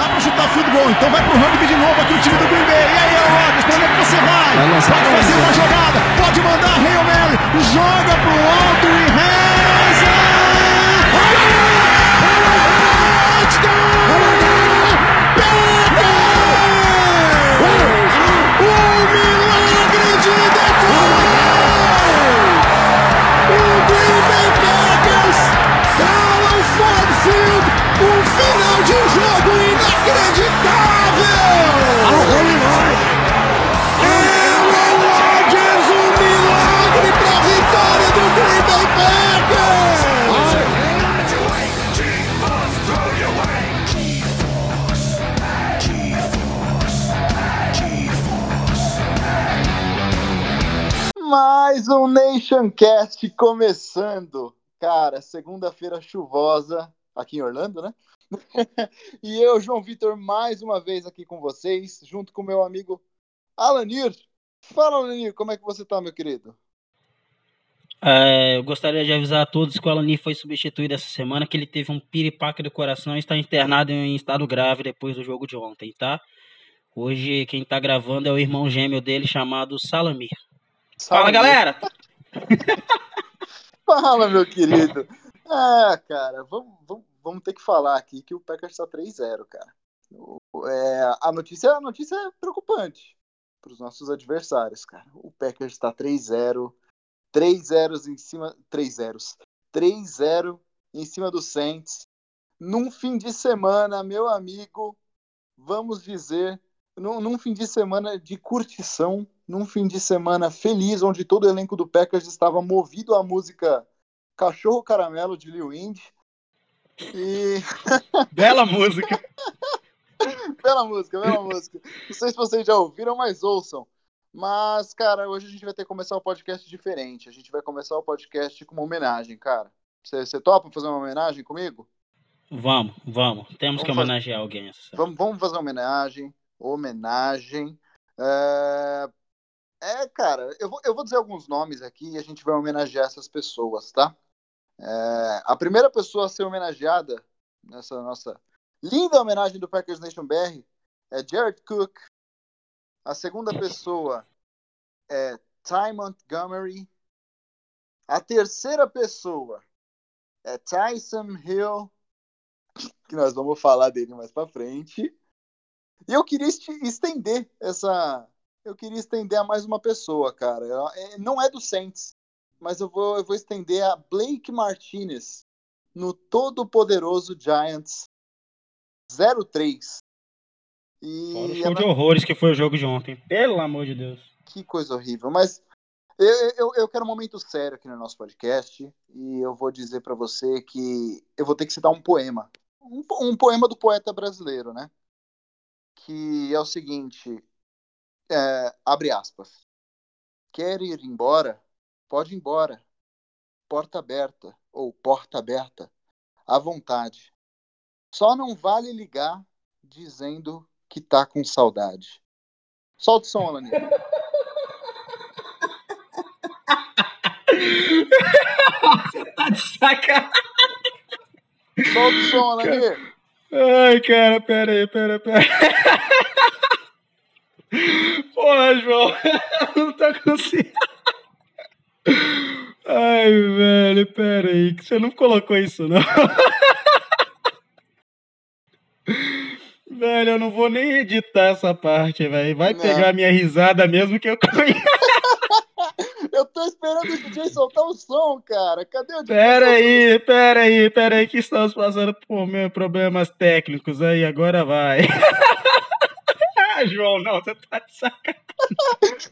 dá pra chutar field goal. Então vai pro rugby de novo aqui o time do Green Bay. E aí, Rodgers, pra onde é que você vai? Pode fazer uma jogada, pode mandar Hail Mary, joga pro alto e Nationcast começando. Cara, segunda-feira chuvosa aqui em Orlando, né? e eu, João Vitor, mais uma vez aqui com vocês, junto com meu amigo Alanir. Fala, Alanir, como é que você tá, meu querido? É, eu gostaria de avisar a todos que o Alanir foi substituído essa semana, que ele teve um piripaque do coração e está internado em estado grave depois do jogo de ontem, tá? Hoje quem tá gravando é o irmão gêmeo dele chamado Salamir. Fala, galera! Fala, meu querido. É, cara, vamos, vamos, vamos ter que falar aqui que o Packers está 3-0, cara. É, a, notícia, a notícia é preocupante para os nossos adversários, cara. O Packers está 3-0, 3 zeros em cima, 3 zeros, 3-0 em cima do Saints. Num fim de semana, meu amigo, vamos dizer, num, num fim de semana de curtição num fim de semana feliz, onde todo o elenco do Packers estava movido à música Cachorro Caramelo de Lil Indy. E... Bela música! bela música, bela música. Não sei se vocês já ouviram, mas ouçam. Mas, cara, hoje a gente vai ter que começar o podcast diferente. A gente vai começar o podcast com uma homenagem, cara. Você topa fazer uma homenagem comigo? Vamos, vamos. Temos vamos que homenagear fazer... alguém. Vamos, vamos fazer uma homenagem. Homenagem. É... É, cara, eu vou, eu vou dizer alguns nomes aqui e a gente vai homenagear essas pessoas, tá? É, a primeira pessoa a ser homenageada nessa nossa linda homenagem do Packers Nation BR é Jared Cook. A segunda pessoa é Ty Montgomery. A terceira pessoa é Tyson Hill, que nós vamos falar dele mais para frente. E eu queria estender essa eu queria estender a mais uma pessoa, cara. É, não é do Saints, mas eu vou, eu vou estender a Blake Martinez no todo-poderoso Giants 03. E Fora o show de horrores que foi o jogo de ontem. Pelo amor de Deus. Que coisa horrível. Mas eu, eu, eu quero um momento sério aqui no nosso podcast. E eu vou dizer para você que eu vou ter que citar um poema. Um, um poema do poeta brasileiro, né? Que é o seguinte: é, abre aspas. Quer ir embora? Pode ir embora. Porta aberta ou porta aberta, à vontade. Só não vale ligar dizendo que tá com saudade. Solta o som, Alanis. Você tá de sacanagem. Solta o som, Alanis. Ai, cara, pera aí, pera, pera. Porra, João, não tá conseguindo. Ai, velho, pera aí, que você não colocou isso, não. Velho, eu não vou nem editar essa parte, velho. Vai não. pegar minha risada mesmo que eu conheço. Eu tô esperando o DJ soltar o som, cara. Cadê o DJ? Pera aí, pera aí, pera aí, que estamos passando por problemas técnicos aí, agora vai. João, não, você tá de sacanagem.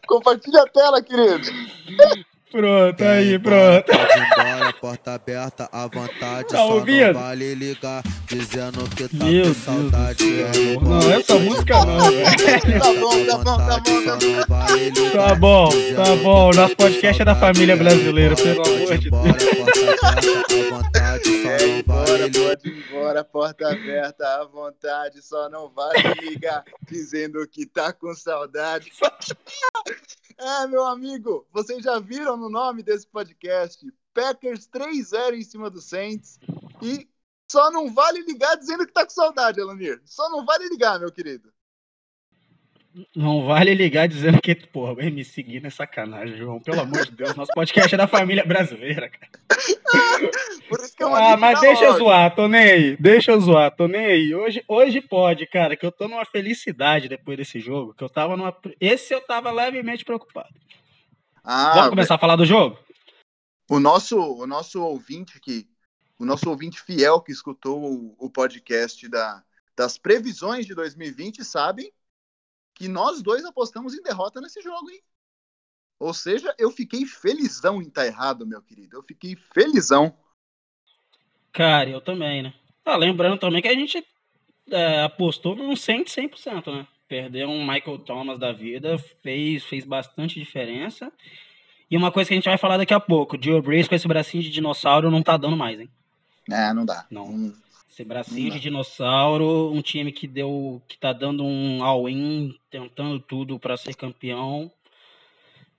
Compartilha a tela, querido. Pronto, aí, pronto. Pode embora, porta aberta, à vontade. Tá ouvindo? vale ligar, dizendo que tá Meu com saudade. É não, essa música não, velho. Tá bom, tá bom, tá bom, tá bom. Tá bom, tá bom. Nosso podcast é da família brasileira, pelo amor de Deus. É, embora, pode ir embora, porta aberta, à vontade, só não vale ligar, dizendo que tá com saudade. É, meu amigo, vocês já viram no nome desse podcast? Packers 3-0 em cima do Saints. E Só não vale ligar dizendo que tá com saudade, Alanir. Só não vale ligar, meu querido. Não vale ligar dizendo que, porra, vai me seguir nessa sacanagem, João. Pelo amor de Deus, nosso podcast é da família brasileira, cara. Por isso que eu Ah, mas deixa eu zoar, tô nem aí. Deixa eu zoar, tô nem aí. Hoje, hoje pode, cara, que eu tô numa felicidade depois desse jogo, que eu tava numa. Esse eu tava levemente preocupado. Ah, Vamos começar a falar do jogo? o nosso, o nosso ouvinte aqui, o nosso ouvinte fiel que escutou o, o podcast da, das previsões de 2020 sabem que nós dois apostamos em derrota nesse jogo, hein? Ou seja, eu fiquei felizão em estar errado, meu querido. Eu fiquei felizão. Cara, eu também, né? Ah, lembrando também que a gente é, apostou num 100 de 100%, né? Perder um Michael Thomas da vida fez, fez bastante diferença. E uma coisa que a gente vai falar daqui a pouco, Joe Brees com esse bracinho de dinossauro não tá dando mais, hein? É, não dá. Não. Hum, Esse bracinho Não de dinossauro, um time que deu, que tá dando um all-in, tentando tudo pra ser campeão.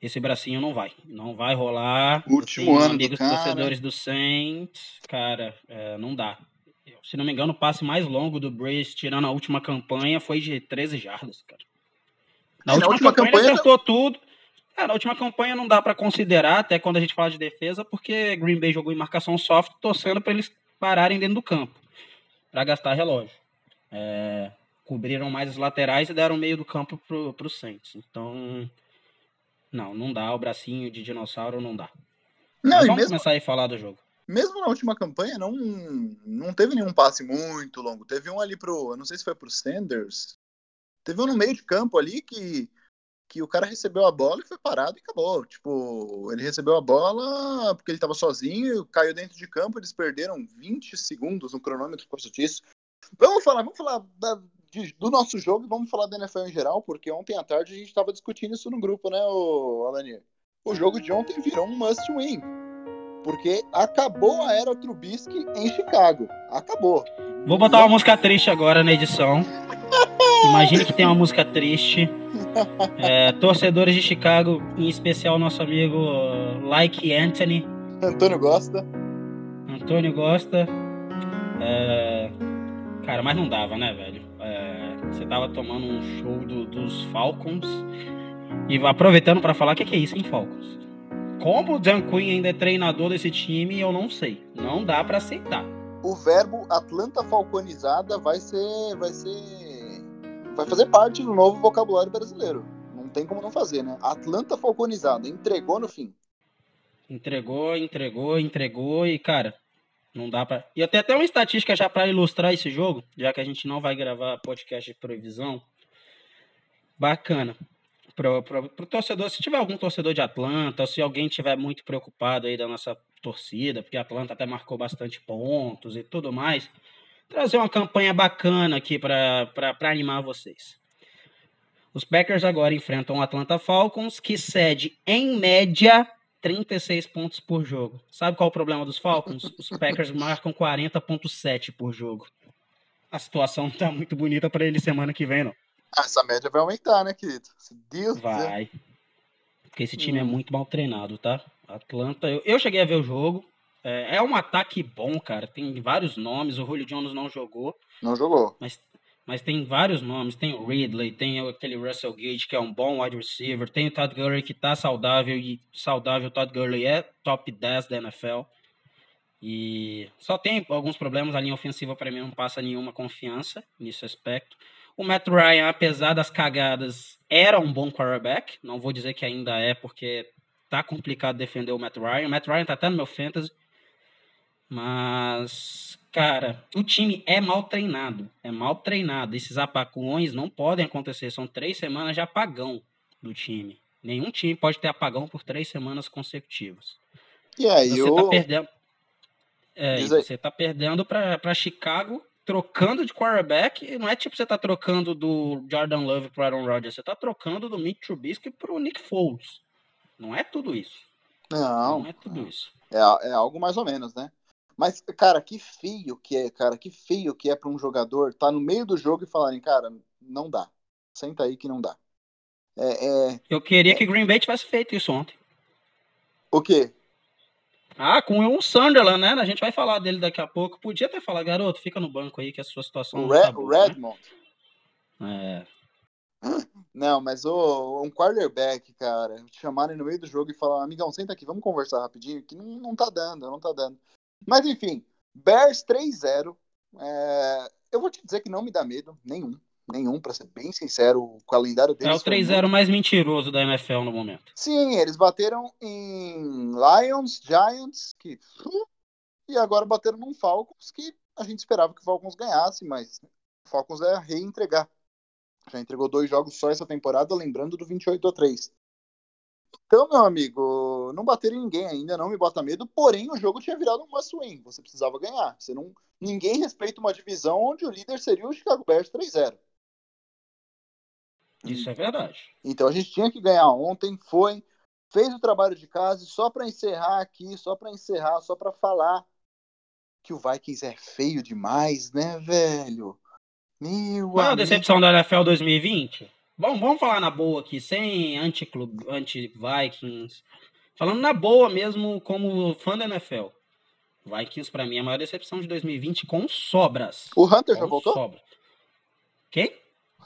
Esse bracinho não vai, não vai rolar. Último ano do amigos cara. torcedores do Saints, cara, é, não dá. Se não me engano, o passe mais longo do Brees, tirando a última campanha, foi de 13 jardas, cara. Na É, última, na última campanha, campanha- acertou tudo. É, na última campanha não dá pra considerar, até quando a gente fala de defesa, porque Green Bay jogou em marcação soft, torcendo pra eles pararem dentro do campo, Pra gastar relógio. É, cobriram mais os laterais e deram meio do campo pro, pro Saints. Então, não, não dá. O bracinho de dinossauro não dá. Não, Mas e vamos mesmo, começar a falar do jogo. mesmo na última campanha, não, não teve nenhum passe muito longo. Teve um ali pro. Eu não sei se foi pro Sanders. Teve um no meio de campo ali que, que o cara recebeu a bola e foi parado e acabou. Tipo, ele recebeu a bola porque ele tava sozinho, caiu dentro de campo, eles perderam 20 segundos no cronômetro por causa disso. Vamos falar, vamos falar da- de- do nosso jogo e vamos falar da NFL em geral, porque ontem à tarde a gente tava discutindo isso no grupo, né, Alanir? O jogo de ontem virou um must win. Porque acabou a era Trubisky em Chicago. Acabou. Vou botar uma música triste agora na edição. Imagine que tem uma música triste. É, torcedores de Chicago, em especial nosso amigo uh, Like Anthony, Antônio gosta. Antônio gosta. É, Cara, mas não dava, né, velho? É, Você tava tomando um show do- dos Falcons e aproveitando pra falar o que, que é isso, hein, Falcons? Como o Dan Quinn ainda é treinador desse time, eu não sei. Não dá pra aceitar. O verbo Atlanta Falconizada vai ser. Vai ser. Vai fazer parte do novo vocabulário brasileiro. Não tem como não fazer, né? Atlanta Falconizada. Entregou no fim. Entregou, entregou, entregou e, cara, não dá pra. E até até uma estatística já pra ilustrar esse jogo, já que a gente não vai gravar podcast de previsão. Bacana. Pro, pro, pro torcedor, se tiver algum torcedor de Atlanta, se alguém tiver muito preocupado aí da nossa torcida, porque a Atlanta até marcou bastante pontos e tudo mais, trazer uma campanha bacana aqui pra animar vocês. Os Packers agora enfrentam o Atlanta Falcons, que cede, em média, 36 pontos por jogo. Sabe qual é o problema dos Falcons? Os Packers marcam 40.7 por jogo. A situação não tá muito bonita para ele semana que vem, não. Essa média vai aumentar, né, querido? Se Deus. Vai. Porque esse time é Hum. muito mal treinado, tá? Atlanta, eu, eu cheguei a ver o jogo. É, é um ataque bom, cara. Tem vários nomes. O Julio Jones não jogou, Não jogou. mas, mas tem vários nomes. Tem o Ridley, tem aquele Russell Gage, que é um bom wide receiver. Tem o Todd Gurley, que tá saudável. E saudável, o Todd Gurley é top 10 da NFL. E só tem alguns problemas. A linha ofensiva, para mim, não passa nenhuma confiança nesse aspecto. O Matt Ryan, apesar das cagadas, era um bom quarterback. Não vou dizer que ainda é, porque tá complicado defender o Matt Ryan. O Matt Ryan tá até no meu fantasy. Mas, cara, o time é mal treinado. É mal treinado. Esses apagões não podem acontecer. São três semanas de apagão do time. Nenhum time pode ter apagão por três semanas consecutivas. E aí, Você o... tá perdendo. É, você tá perdendo pra, pra Chicago, trocando de quarterback. Não é tipo você tá trocando do Jordan Love pro Aaron Rodgers. Você tá trocando do Mitch Trubisky pro Nick Foles. Não é tudo isso. Não, Não é tudo isso. é, é algo mais ou menos, né? Mas, cara, que feio que é, cara, que feio que é pra um jogador estar no meio do jogo e falarem, cara, não dá. Senta aí que não dá. É, é... Eu queria que Green Bay tivesse feito isso ontem. O quê? Ah, com um Sunderland, né? A gente vai falar dele daqui a pouco. Podia ter falado, garoto, fica no banco aí que a sua situação O, não Re tá o boa, né? Redmond. É. Não, mas o, um quarterback, cara, te chamarem no meio do jogo e falar, amigão, senta aqui, vamos conversar rapidinho, que não, não tá dando, não tá dando. Mas enfim, Bears 3-0. É, eu vou te dizer que não me dá medo, nenhum. Nenhum, pra ser bem sincero, o calendário É deles. o foi 3-0 mais mentiroso da NFL no momento. Sim, eles bateram em Lions, Giants, que. E agora bateram num Falcons, que a gente esperava que o Falcons ganhasse, mas o Falcons é reentregar. Já entregou dois jogos só essa temporada, lembrando do 28 a 3. Então, meu amigo, não bateram em ninguém ainda, não me bota medo, porém o jogo tinha virado um must win, você precisava ganhar. Você não, ninguém respeita uma divisão onde o líder seria o Chicago Bears 3-0. Isso é verdade. Então a gente tinha que ganhar ontem, foi, fez o trabalho de casa e só para encerrar aqui, só para encerrar, só para falar que o Vikings é feio demais, né, velho? Meu Qual é a amigo. decepção da NFL 2020? Vamos, vamos falar na boa aqui, sem anti-clube, anti-Vikings. Falando na boa mesmo, como fã da NFL. Vikings, pra mim, é a maior decepção de 2020 com sobras. O Hunter já Com voltou? sobras. Quem?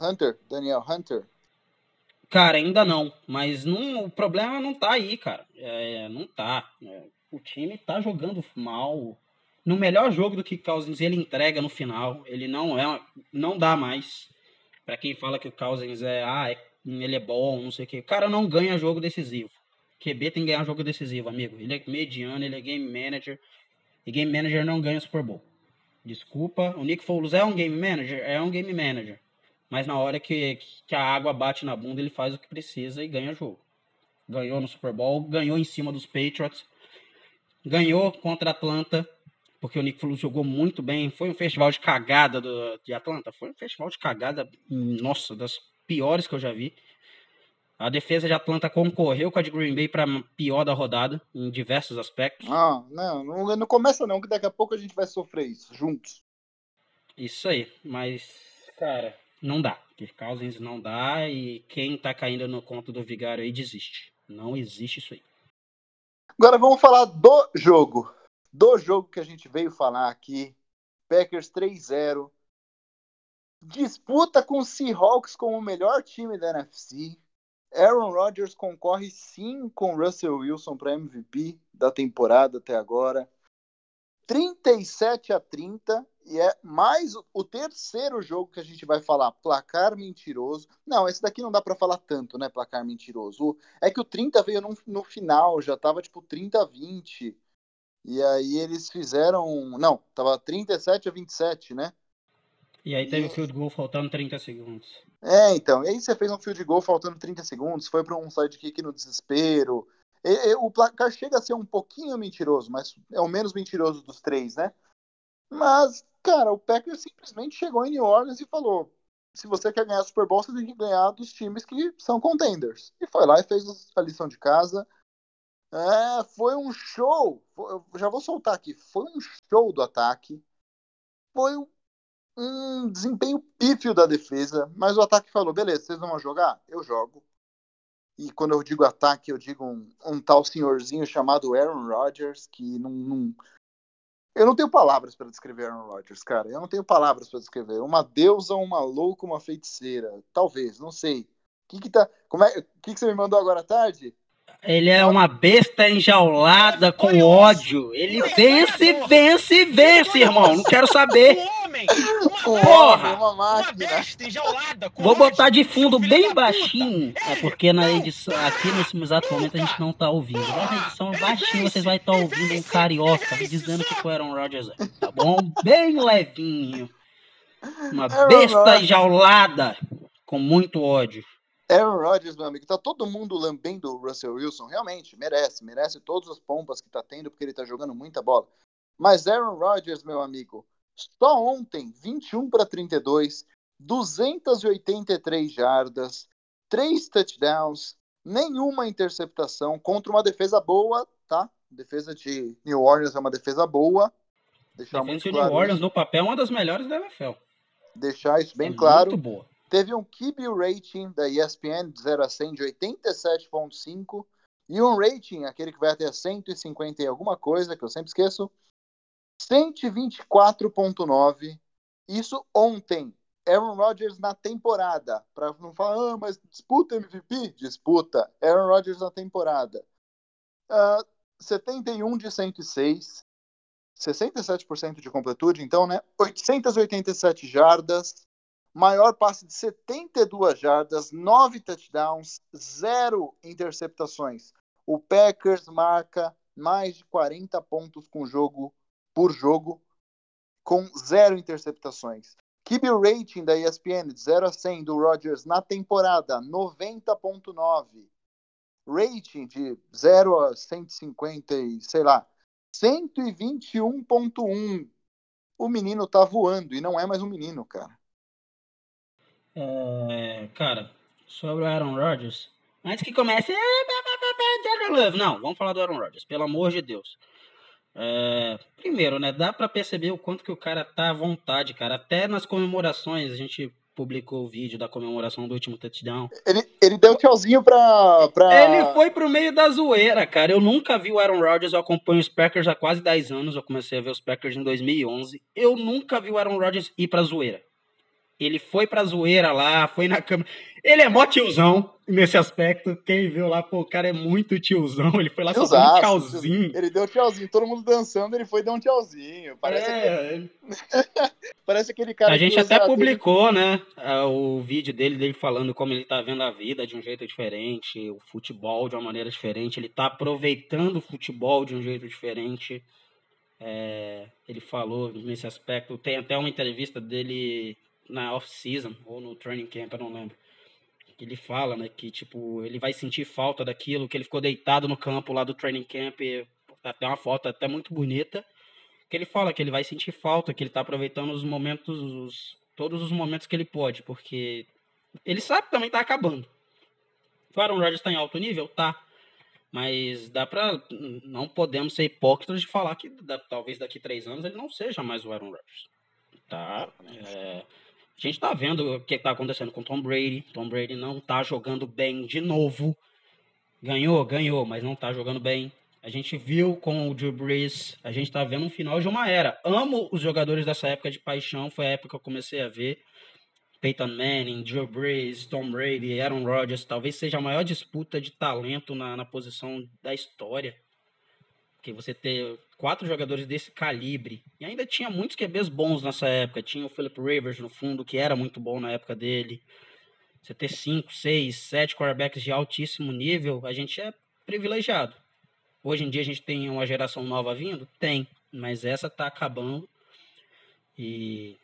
Hunter, Daniel Hunter. Cara, ainda não. Mas não, o problema não tá aí, cara. É, não tá. É, o time tá jogando mal. No melhor jogo do que Cousins, ele entrega no final. Ele não é. Não dá mais. Pra quem fala que o Cousins é. Ah, é- ele é bom, não sei o quê. O cara não ganha jogo decisivo. QB tem que ganhar jogo decisivo, amigo. Ele é mediano, ele é game manager. E game manager não ganha Super Bowl. Desculpa. O Nick Foles é um game manager? É um game manager. Mas na hora que, que a água bate na bunda, ele faz o que precisa e ganha jogo. Ganhou no Super Bowl, ganhou em cima dos Patriots, ganhou contra a Atlanta, porque o Nick Foles jogou muito bem. Foi um festival de cagada do, de Atlanta. Foi um festival de cagada, nossa, das piores que eu já vi. A defesa de Atlanta concorreu com a de Green Bay para pior da rodada, em diversos aspectos. Ah, não, não, não começa não, que daqui a pouco a gente vai sofrer isso, juntos. Isso aí, mas, cara, não dá. Kirk Cousins não dá e quem tá caindo no conto do Vigário aí desiste. Não existe isso aí. Agora vamos falar do jogo. Do jogo que a gente veio falar aqui. Packers 3-0. Disputa com Seahawks como o melhor time da NFC. Aaron Rodgers concorre sim com Russell Wilson para MVP da temporada até agora. 37 a 30 e é mais o- terceiro jogo que a gente vai falar placar mentiroso. Não, esse daqui não dá para falar tanto, né, placar mentiroso. É que o 30 veio no, no final, já tava tipo 30 a 20. E aí eles fizeram, não, tava 37 a 27, né? E aí teve o field goal faltando 30 segundos. É, então, e aí você fez um field goal faltando 30 segundos, foi para um sidekick no desespero. E- e o placar chega a ser um pouquinho mentiroso, mas é o menos mentiroso dos três, né? Mas, cara, o Packers simplesmente chegou em New Orleans e falou: se você quer ganhar Super Bowl, você tem que ganhar dos times que são contenders. E foi lá e fez a lição de casa. É, foi um show. Eu já vou soltar aqui. Foi um show do ataque. Foi um desempenho pífio da defesa, mas o ataque falou: beleza, vocês vão jogar? Eu jogo. E quando eu digo ataque, eu digo um, um tal senhorzinho chamado Aaron Rodgers, que não. não- Eu não tenho palavras para descrever Aaron Rodgers, cara. Eu não tenho palavras para descrever. Uma deusa, uma louca, uma feiticeira. Talvez, não sei. O que que tá. Como é... Que, que você me mandou agora à tarde? Ele é uma besta enjaulada com ódio. Ele vence, vence, vence, irmão. Não quero saber. Homem, uma, Porra! homem, uma uma máquina. besta enjaulada com Vou ódio, botar de fundo bem baixinho. É porque na edição, aqui nesse exato momento a gente não tá ouvindo. Lá na edição baixinho vocês vão estar ouvindo um carioca dizendo que o Aaron Rodgers é. Tá bom? Bem levinho. Uma Aaron besta enjaulada com muito ódio. Aaron Rodgers, meu amigo, tá todo mundo lambendo o Russell Wilson, realmente, merece, merece todas as pompas que tá tendo, porque ele tá jogando muita bola. Mas Aaron Rodgers, meu amigo, só ontem, 21 para 32, 283 jardas, 3 touchdowns, nenhuma interceptação contra uma defesa boa, tá? Defesa de New Orleans é uma defesa boa. Deixar Defesa muito de claro New Orleans isso, no papel é uma das melhores da NFL. deixar isso bem é claro. Muito boa. Teve um QB rating da ESPN de 0 a 100 de 87.5 E um rating, aquele que vai até 150 e alguma coisa, que eu sempre esqueço, 124.9. Isso ontem. Aaron Rodgers na temporada. Para não falar, ah, mas disputa MVP? Disputa. Aaron Rodgers na temporada. Uh, 71 de 106. 67% de completude, então, né? 887 jardas. Maior passe de 72 jardas, 9 touchdowns, 0 interceptações. O Packers marca mais de 40 pontos com jogo por jogo, com zero interceptaçõe QB rating da ESPN de 0 a 100 do Rodgers na temporada 90.9. Rating de 0 a 150 e sei lá, 121.1. O menino tá voando e não é mais um menino, cara. É, cara, sobre o Aaron Rodgers, antes que comece, não, vamos falar do Aaron Rodgers, pelo amor de Deus. É, primeiro, né, dá para perceber o quanto que o cara tá à vontade, cara. Até nas comemorações, a gente publicou o vídeo da comemoração do último touchdown. Ele, ele deu um tchauzinho pra, pra. Ele foi pro meio da zoeira, cara. Eu nunca vi o Aaron Rodgers, eu acompanho os Packers há quase 10 anos. Eu comecei a ver os Packers em 2011. Eu nunca vi o Aaron Rodgers ir pra zoeira. Ele foi pra zoeira lá, foi na câmera. Ele é mó tiozão nesse aspecto. Quem viu lá, pô, o cara é muito tiozão. Ele foi lá só dando um tchauzinho. Ele deu tchauzinho, todo mundo dançando, ele foi dar um tchauzinho. Parece, é... aquele... Parece aquele cara. A gente até publicou, né, o vídeo dele, dele falando como ele tá vendo a vida de um jeito diferente, o futebol de uma maneira diferente. Ele tá aproveitando o futebol de um jeito diferente. É... ele falou nesse aspecto. Tem até uma entrevista dele na off-season ou no training camp, eu não lembro. Que ele fala, né, que tipo, ele vai sentir falta daquilo, que ele ficou deitado no campo lá do training camp, até uma foto até muito bonita, que ele fala que ele vai sentir falta, que ele tá aproveitando os momentos, os, todos os momentos que ele pode, porque ele sabe que também tá acabando. O Aaron Rodgers tá em alto nível? Tá. Mas dá pra. Não podemos ser hipócritas de falar que da, talvez daqui três anos ele não seja mais o Aaron Rodgers. Tá? É, a gente tá vendo o que está acontecendo com Tom Brady. Tom Brady não tá jogando bem de novo. Ganhou, ganhou, mas não tá jogando bem. A gente viu com o Drew Brees, a gente tá vendo um final de uma era. Amo os jogadores dessa época de paixão, foi a época que eu comecei a ver. Peyton Manning, Drew Brees, Tom Brady, Aaron Rodgers, talvez seja a maior disputa de talento na, na posição da história. Porque você ter quatro jogadores desse calibre, e ainda tinha muitos QBs bons nessa época, tinha o Philip Rivers no fundo, que era muito bom na época dele. Você ter cinco, seis, sete quarterbacks de altíssimo nível, a gente é privilegiado. Hoje em dia a gente tem uma geração nova vindo? Tem, mas essa tá acabando. E,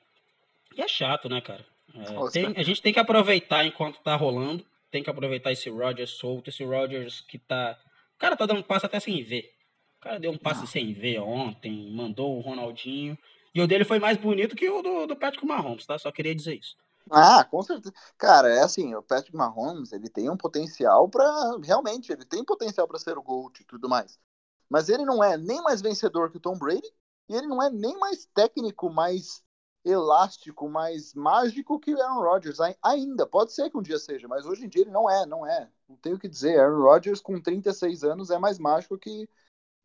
e é chato, né, cara? É, tem, a gente tem que aproveitar enquanto tá rolando. Tem que aproveitar esse Rodgers solto, esse Rodgers que tá. O cara tá dando passo até sem ver. O cara deu um passe sem ver ontem, mandou o Ronaldinho. E o dele foi mais bonito que o do, do Patrick Mahomes, tá? Só queria dizer isso. Ah, com certeza. Cara, é assim, o Patrick Mahomes, ele tem um potencial para realmente, ele tem potencial para ser o GOAT e tudo mais. Mas ele não é nem mais vencedor que o Tom Brady, e ele não é nem mais técnico, mais elástico, mais mágico que o Aaron Rodgers ainda. Pode ser que um dia seja, mas hoje em dia ele não é, não é. Não tenho o que dizer. Aaron Rodgers com 36 anos é mais mágico que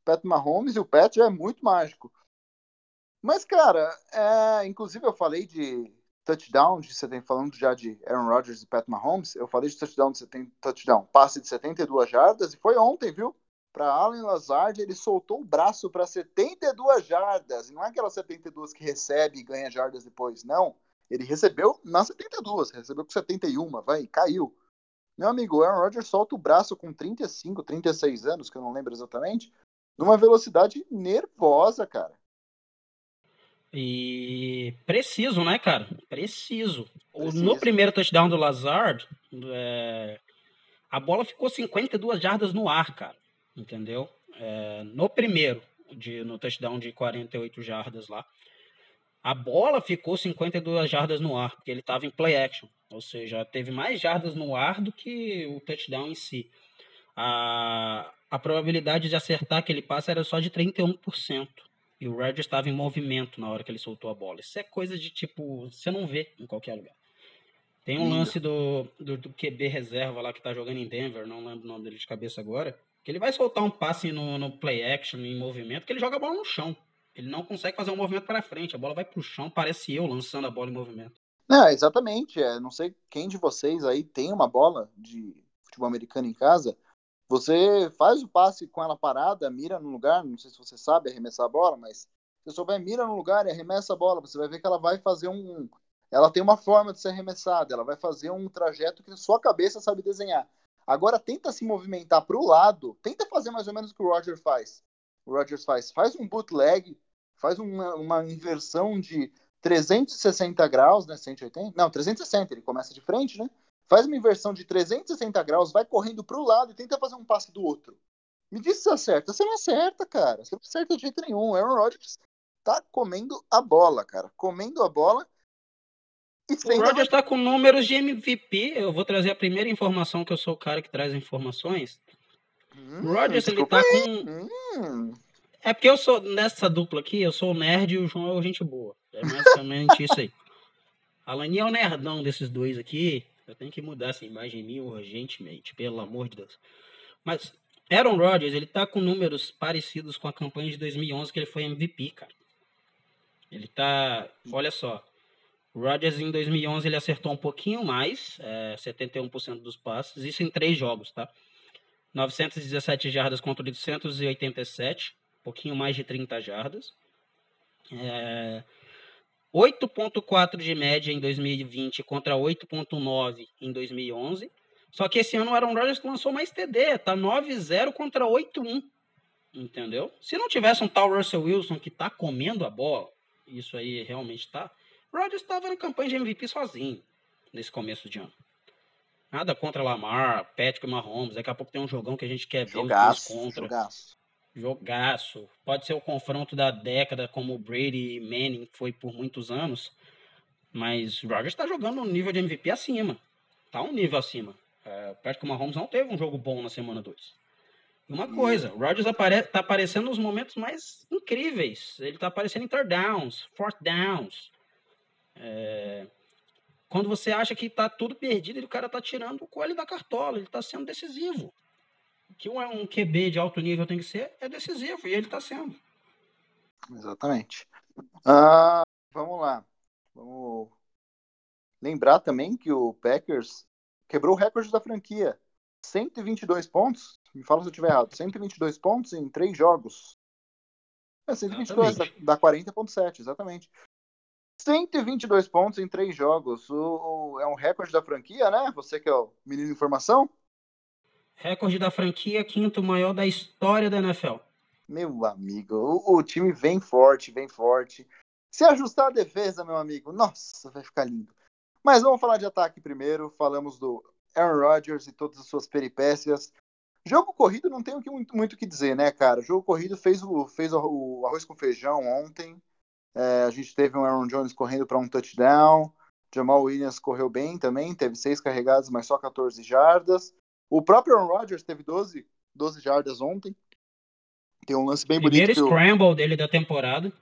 Pat Mahomes e o Pat já é muito mágico. Mas, cara, é, inclusive eu falei de touchdown, de você tem falando já de Aaron Rodgers e Pat Mahomes, eu falei de touchdown de 70, touchdown, passe de 72 jardas e foi ontem, viu? Para Allen Lazard, ele soltou o braço para 72 jardas, e não é aquelas 72 que recebe e ganha jardas depois, não. Ele recebeu nas 72, recebeu com 71, vai, caiu. Meu amigo, Aaron Rodgers solta o braço com 35, 36 anos, que eu não lembro exatamente, numa velocidade nervosa, cara. E preciso, né, cara? Preciso. preciso. No primeiro touchdown do Lazard, é... a bola ficou 52 jardas no ar, cara. Entendeu? É... No primeiro, de... no touchdown de 48 jardas lá, a bola ficou 52 jardas no ar, porque ele estava em play action. Ou seja, teve mais jardas no ar do que o touchdown em si. A, a probabilidade de acertar aquele passe era só de 31%. E o Rodgers estava em movimento na hora que ele soltou a bola. Isso é coisa de tipo, você não vê em qualquer lugar. Tem um lance do, do, do, QB reserva lá que tá jogando em Denver, não lembro o nome dele de cabeça agora. Que ele vai soltar um passe no, no play action, em movimento, que ele joga a bola no chão. Ele não consegue fazer um movimento para frente. A bola vai pro chão, parece eu lançando a bola em movimento. Não, exatamente. É, não sei quem de vocês aí tem uma bola de futebol americano em casa. Você faz o passe com ela parada, mira no lugar. Não sei se você sabe arremessar a bola, mas você só vai mira no lugar e arremessa a bola. Você vai ver que ela vai fazer um. Ela tem uma forma de ser arremessada. Ela vai fazer um trajeto que sua cabeça sabe desenhar. Agora tenta se movimentar para o lado. Tenta fazer mais ou menos o que o Roger faz. O Rogers faz. Faz um bootleg, faz uma, uma inversão de 360 graus, né? 180? Não, 360, ele começa de frente, né? Faz uma inversão de 360 graus, vai correndo para o lado e tenta fazer um passe do outro. Me diz se acerta. Você não acerta, cara. Você não acerta de jeito nenhum. Aaron Rodgers tá comendo a bola, cara. Comendo a bola. o Rodgers tá com números de MVP. Eu vou trazer a primeira informação, que eu sou o cara que traz informações. Hum, o Rodgers, ele tá com... Hum. É porque eu sou, nessa dupla aqui, eu sou o nerd e o João é o gente boa. É basicamente isso aí. Alain é o nerdão desses dois aqui. Eu tenho que mudar essa imagem minha urgentemente, pelo amor de Deus. Mas Aaron Rodgers, ele tá com números parecidos com a campanha de 2011 que ele foi MVP, cara. Ele tá, olha só. Rodgers em 2011 ele acertou um pouquinho mais, é, 71% dos passes, isso em três jogos, tá? 917 jardas contra 887, um pouquinho mais de 30 jardas. É, 8.4 de média em 2020 contra 8.9 em 2011. Só que esse ano o Aaron Rodgers lançou mais TD, tá 9-0 contra 8-1. Entendeu? Se não tivesse um tal Russell Wilson que tá comendo a bola, isso aí realmente tá. Rodgers estava na campanha de MVP sozinho nesse começo de ano. Nada contra Lamar, Patrick Mahomes. Daqui a pouco tem um jogão que a gente quer ver jogaço, os contra. Jogaço. Jogaço. Pode ser o confronto da década, como o Brady e Manning foi por muitos anos. Mas o Rodgers está jogando um nível de MVP acima. Tá um nível acima. É, Patrick Mahomes não teve um jogo bom na semana 2. E uma coisa, o Rodgers apare tá aparecendo nos momentos mais incríveis. Ele tá aparecendo em third downs, fourth downs. É... Quando você acha que tá tudo perdido, o cara tá tirando o coelho da cartola. Ele tá sendo decisivo. Que um QB de alto nível tem que ser é decisivo. E ele tá sendo. Exatamente. Ah, vamos lá. Vamos lembrar também que o Packers quebrou o recorde da franquia. 122 pontos. Me fala se eu estiver errado. 122 pontos em três jogos. É 122, dá, dá 40,7, exatamente. 122 pontos em três jogos. O, o, é um recorde da franquia, né? Você que é o menino de informação? Recorde da franquia, quinto maior da história da NFL. Meu amigo, o, o time vem forte, vem forte. Se ajustar a defesa, meu amigo, nossa, vai ficar lindo. Mas vamos falar de ataque primeiro. Falamos do Aaron Rodgers e todas as suas peripécias. Jogo corrido não tem muito o que dizer, né, cara? Jogo corrido fez o, fez o, arroz com feijão ontem. É, a gente teve um Aaron Jones correndo para um touchdown. Jamal Williams correu bem também, teve seis carregados, mas só 14 jardas. O próprio Aaron Rodgers teve 12, 12 jardas ontem. Tem um lance bem Primeiro bonito. Primeiro scramble eu... dele da temporada.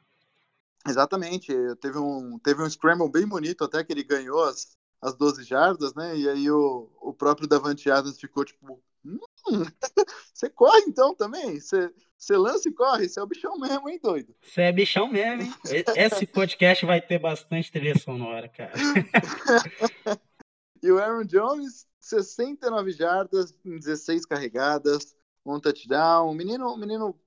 Exatamente. Teve um, teve um scramble bem bonito, até que ele ganhou as, as 12 jardas, né? E aí o, o próprio Davante Adams ficou tipo. Hum, você corre então também? Você, você lança e corre? Você é o bichão mesmo, hein, doido? Você é bichão mesmo, hein? Esse podcast vai ter bastante trilha sonora, cara. e o Aaron Jones, 69 jardas, 16 carregadas, um touchdown. O menino, o menino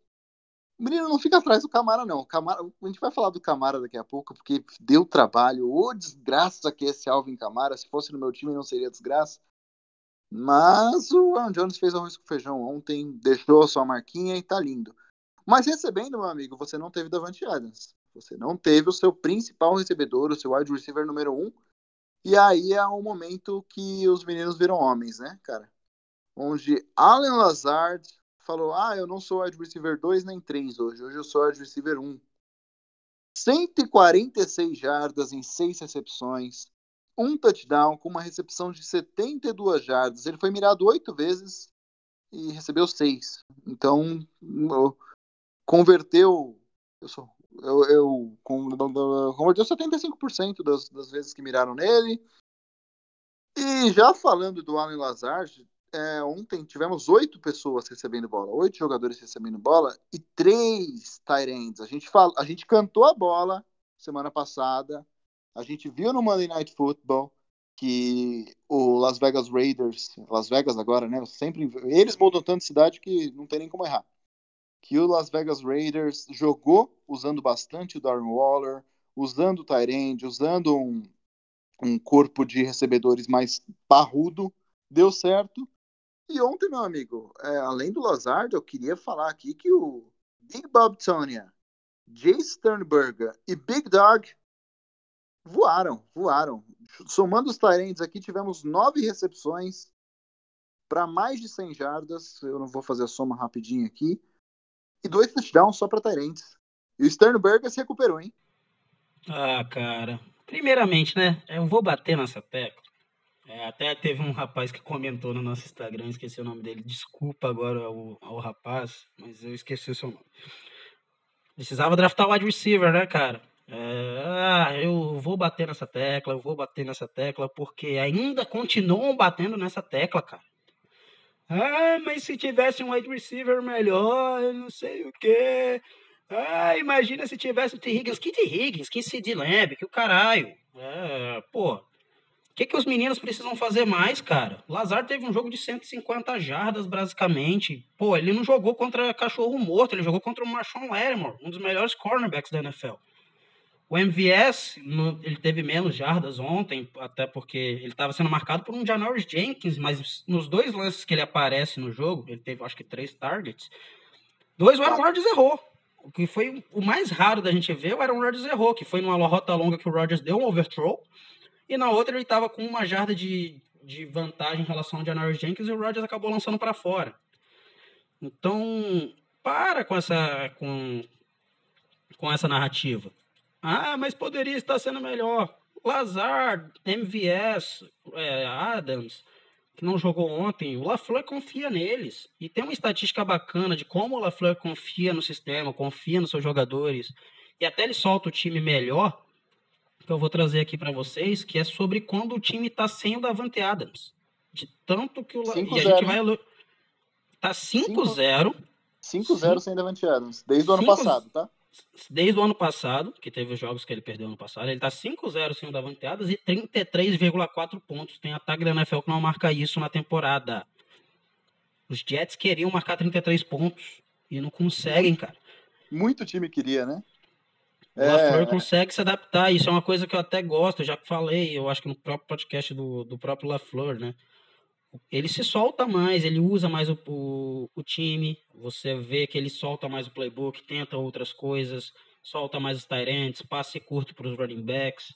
o menino não fica atrás do Camara, não. Camara, a gente vai falar do Camara daqui a pouco, porque deu trabalho. Ô, desgraça que esse Alvin Camara. Se fosse no meu time, não seria desgraça. Mas o Aaron Jones fez arroz com feijão ontem, deixou a sua marquinha e tá lindo. Mas recebendo, meu amigo, você não teve Davante Adams. Você não teve o seu principal recebedor, o seu wide receiver número um. E aí é o momento que os meninos viram homens, né, cara? Onde Allen Lazard falou: Ah, eu não sou wide receiver 2 nem 3 hoje, hoje eu sou wide receiver 1. 146 jardas em 6 recepções, um touchdown com uma recepção de 72 jardas. Ele foi mirado 8 vezes e recebeu 6. Então, converteu. Eu sou. Eu, eu converteu 75% das, das vezes que miraram nele. E já falando do Allen Lazard, é, ontem tivemos oito pessoas recebendo bola, oito jogadores recebendo bola e três tight. A gente, fala, a gente cantou a bola semana passada, a gente viu no Monday Night Football que o Las Vegas Raiders, Las Vegas agora, né? Sempre eles mudam tanto de cidade que não tem nem como errar. Que o Las Vegas Raiders jogou usando bastante o Darren Waller, usando o Tyrande, usando um, um corpo de recebedores mais parrudo, deu certo. E ontem, meu amigo, é, além do Lazard, eu queria falar aqui que o Big Bob Tonya, Jay Sternberger e Big Dog voaram, voaram. Somando os Tyrants aqui, tivemos nove recepções para mais de 100 jardas. Eu não vou fazer a soma rapidinho aqui. E dois touchdowns só para Tyrants. E o Sternberger se recuperou, hein? Ah, cara. Primeiramente, né? Eu vou bater nessa tecla. É, até teve um rapaz que comentou no nosso Instagram, esqueci o nome dele. Desculpa agora ao, ao rapaz, mas eu esqueci o seu nome. Precisava draftar o wide receiver, né, cara? É, ah, eu vou bater nessa tecla, eu vou bater nessa tecla, porque ainda continuam batendo nessa tecla, cara. Ah, mas se tivesse um wide receiver melhor, não sei o quê. Ah, imagina se tivesse o T. Higgins. Que T. Higgins? Que Sid Lamb? Que o caralho. É, pô. O que, que os meninos precisam fazer mais, cara? Lazar teve um jogo de 150 jardas, basicamente. Pô, ele não jogou contra cachorro morto, ele jogou contra o Marshawn Lattimore, um dos melhores cornerbacks da NFL. O MVS, no, ele teve menos jardas ontem, até porque ele estava sendo marcado por um Janoris Jenkins, mas nos dois lances que ele aparece no jogo, ele teve acho que três targets, dois o Aaron Rodgers errou. O que foi o mais raro da gente ver, o Aaron Rodgers errou, que foi numa rota longa que o Rodgers deu um overthrow, e na outra ele estava com uma jarda de, de vantagem em relação ao Janoris Jenkins e o Rodgers acabou lançando para fora. Então, para com essa, com, com essa narrativa. Ah, mas poderia estar sendo melhor. Lazar, MVS, é, Adams, que não jogou ontem, o LaFleur confia neles. E tem uma estatística bacana de como o LaFleur confia no sistema, confia nos seus jogadores. E até ele solta o time melhor que eu vou trazer aqui para vocês, que é sobre quando o time tá sem o Davante Adams. De tanto que o La... e a gente vai tá 5-0. 5-0 sem Davante Adams, desde o ano passado, tá? Desde o ano passado, que teve os jogos que ele perdeu ano passado, ele tá 5-0 sem o Davante Adams e 33,4 pontos. Tem ataque da NFL que não marca isso na temporada. Os Jets queriam marcar 33 pontos e não conseguem, cara. Muito time queria, né? O é... LaFleur consegue se adaptar, isso é uma coisa que eu até gosto, eu já falei, eu acho que no próprio podcast do, do próprio LaFleur, né? Ele se solta mais, ele usa mais o, o, o, time, você vê que ele solta mais o playbook, tenta outras coisas, solta mais os tight passe curto para os running backs.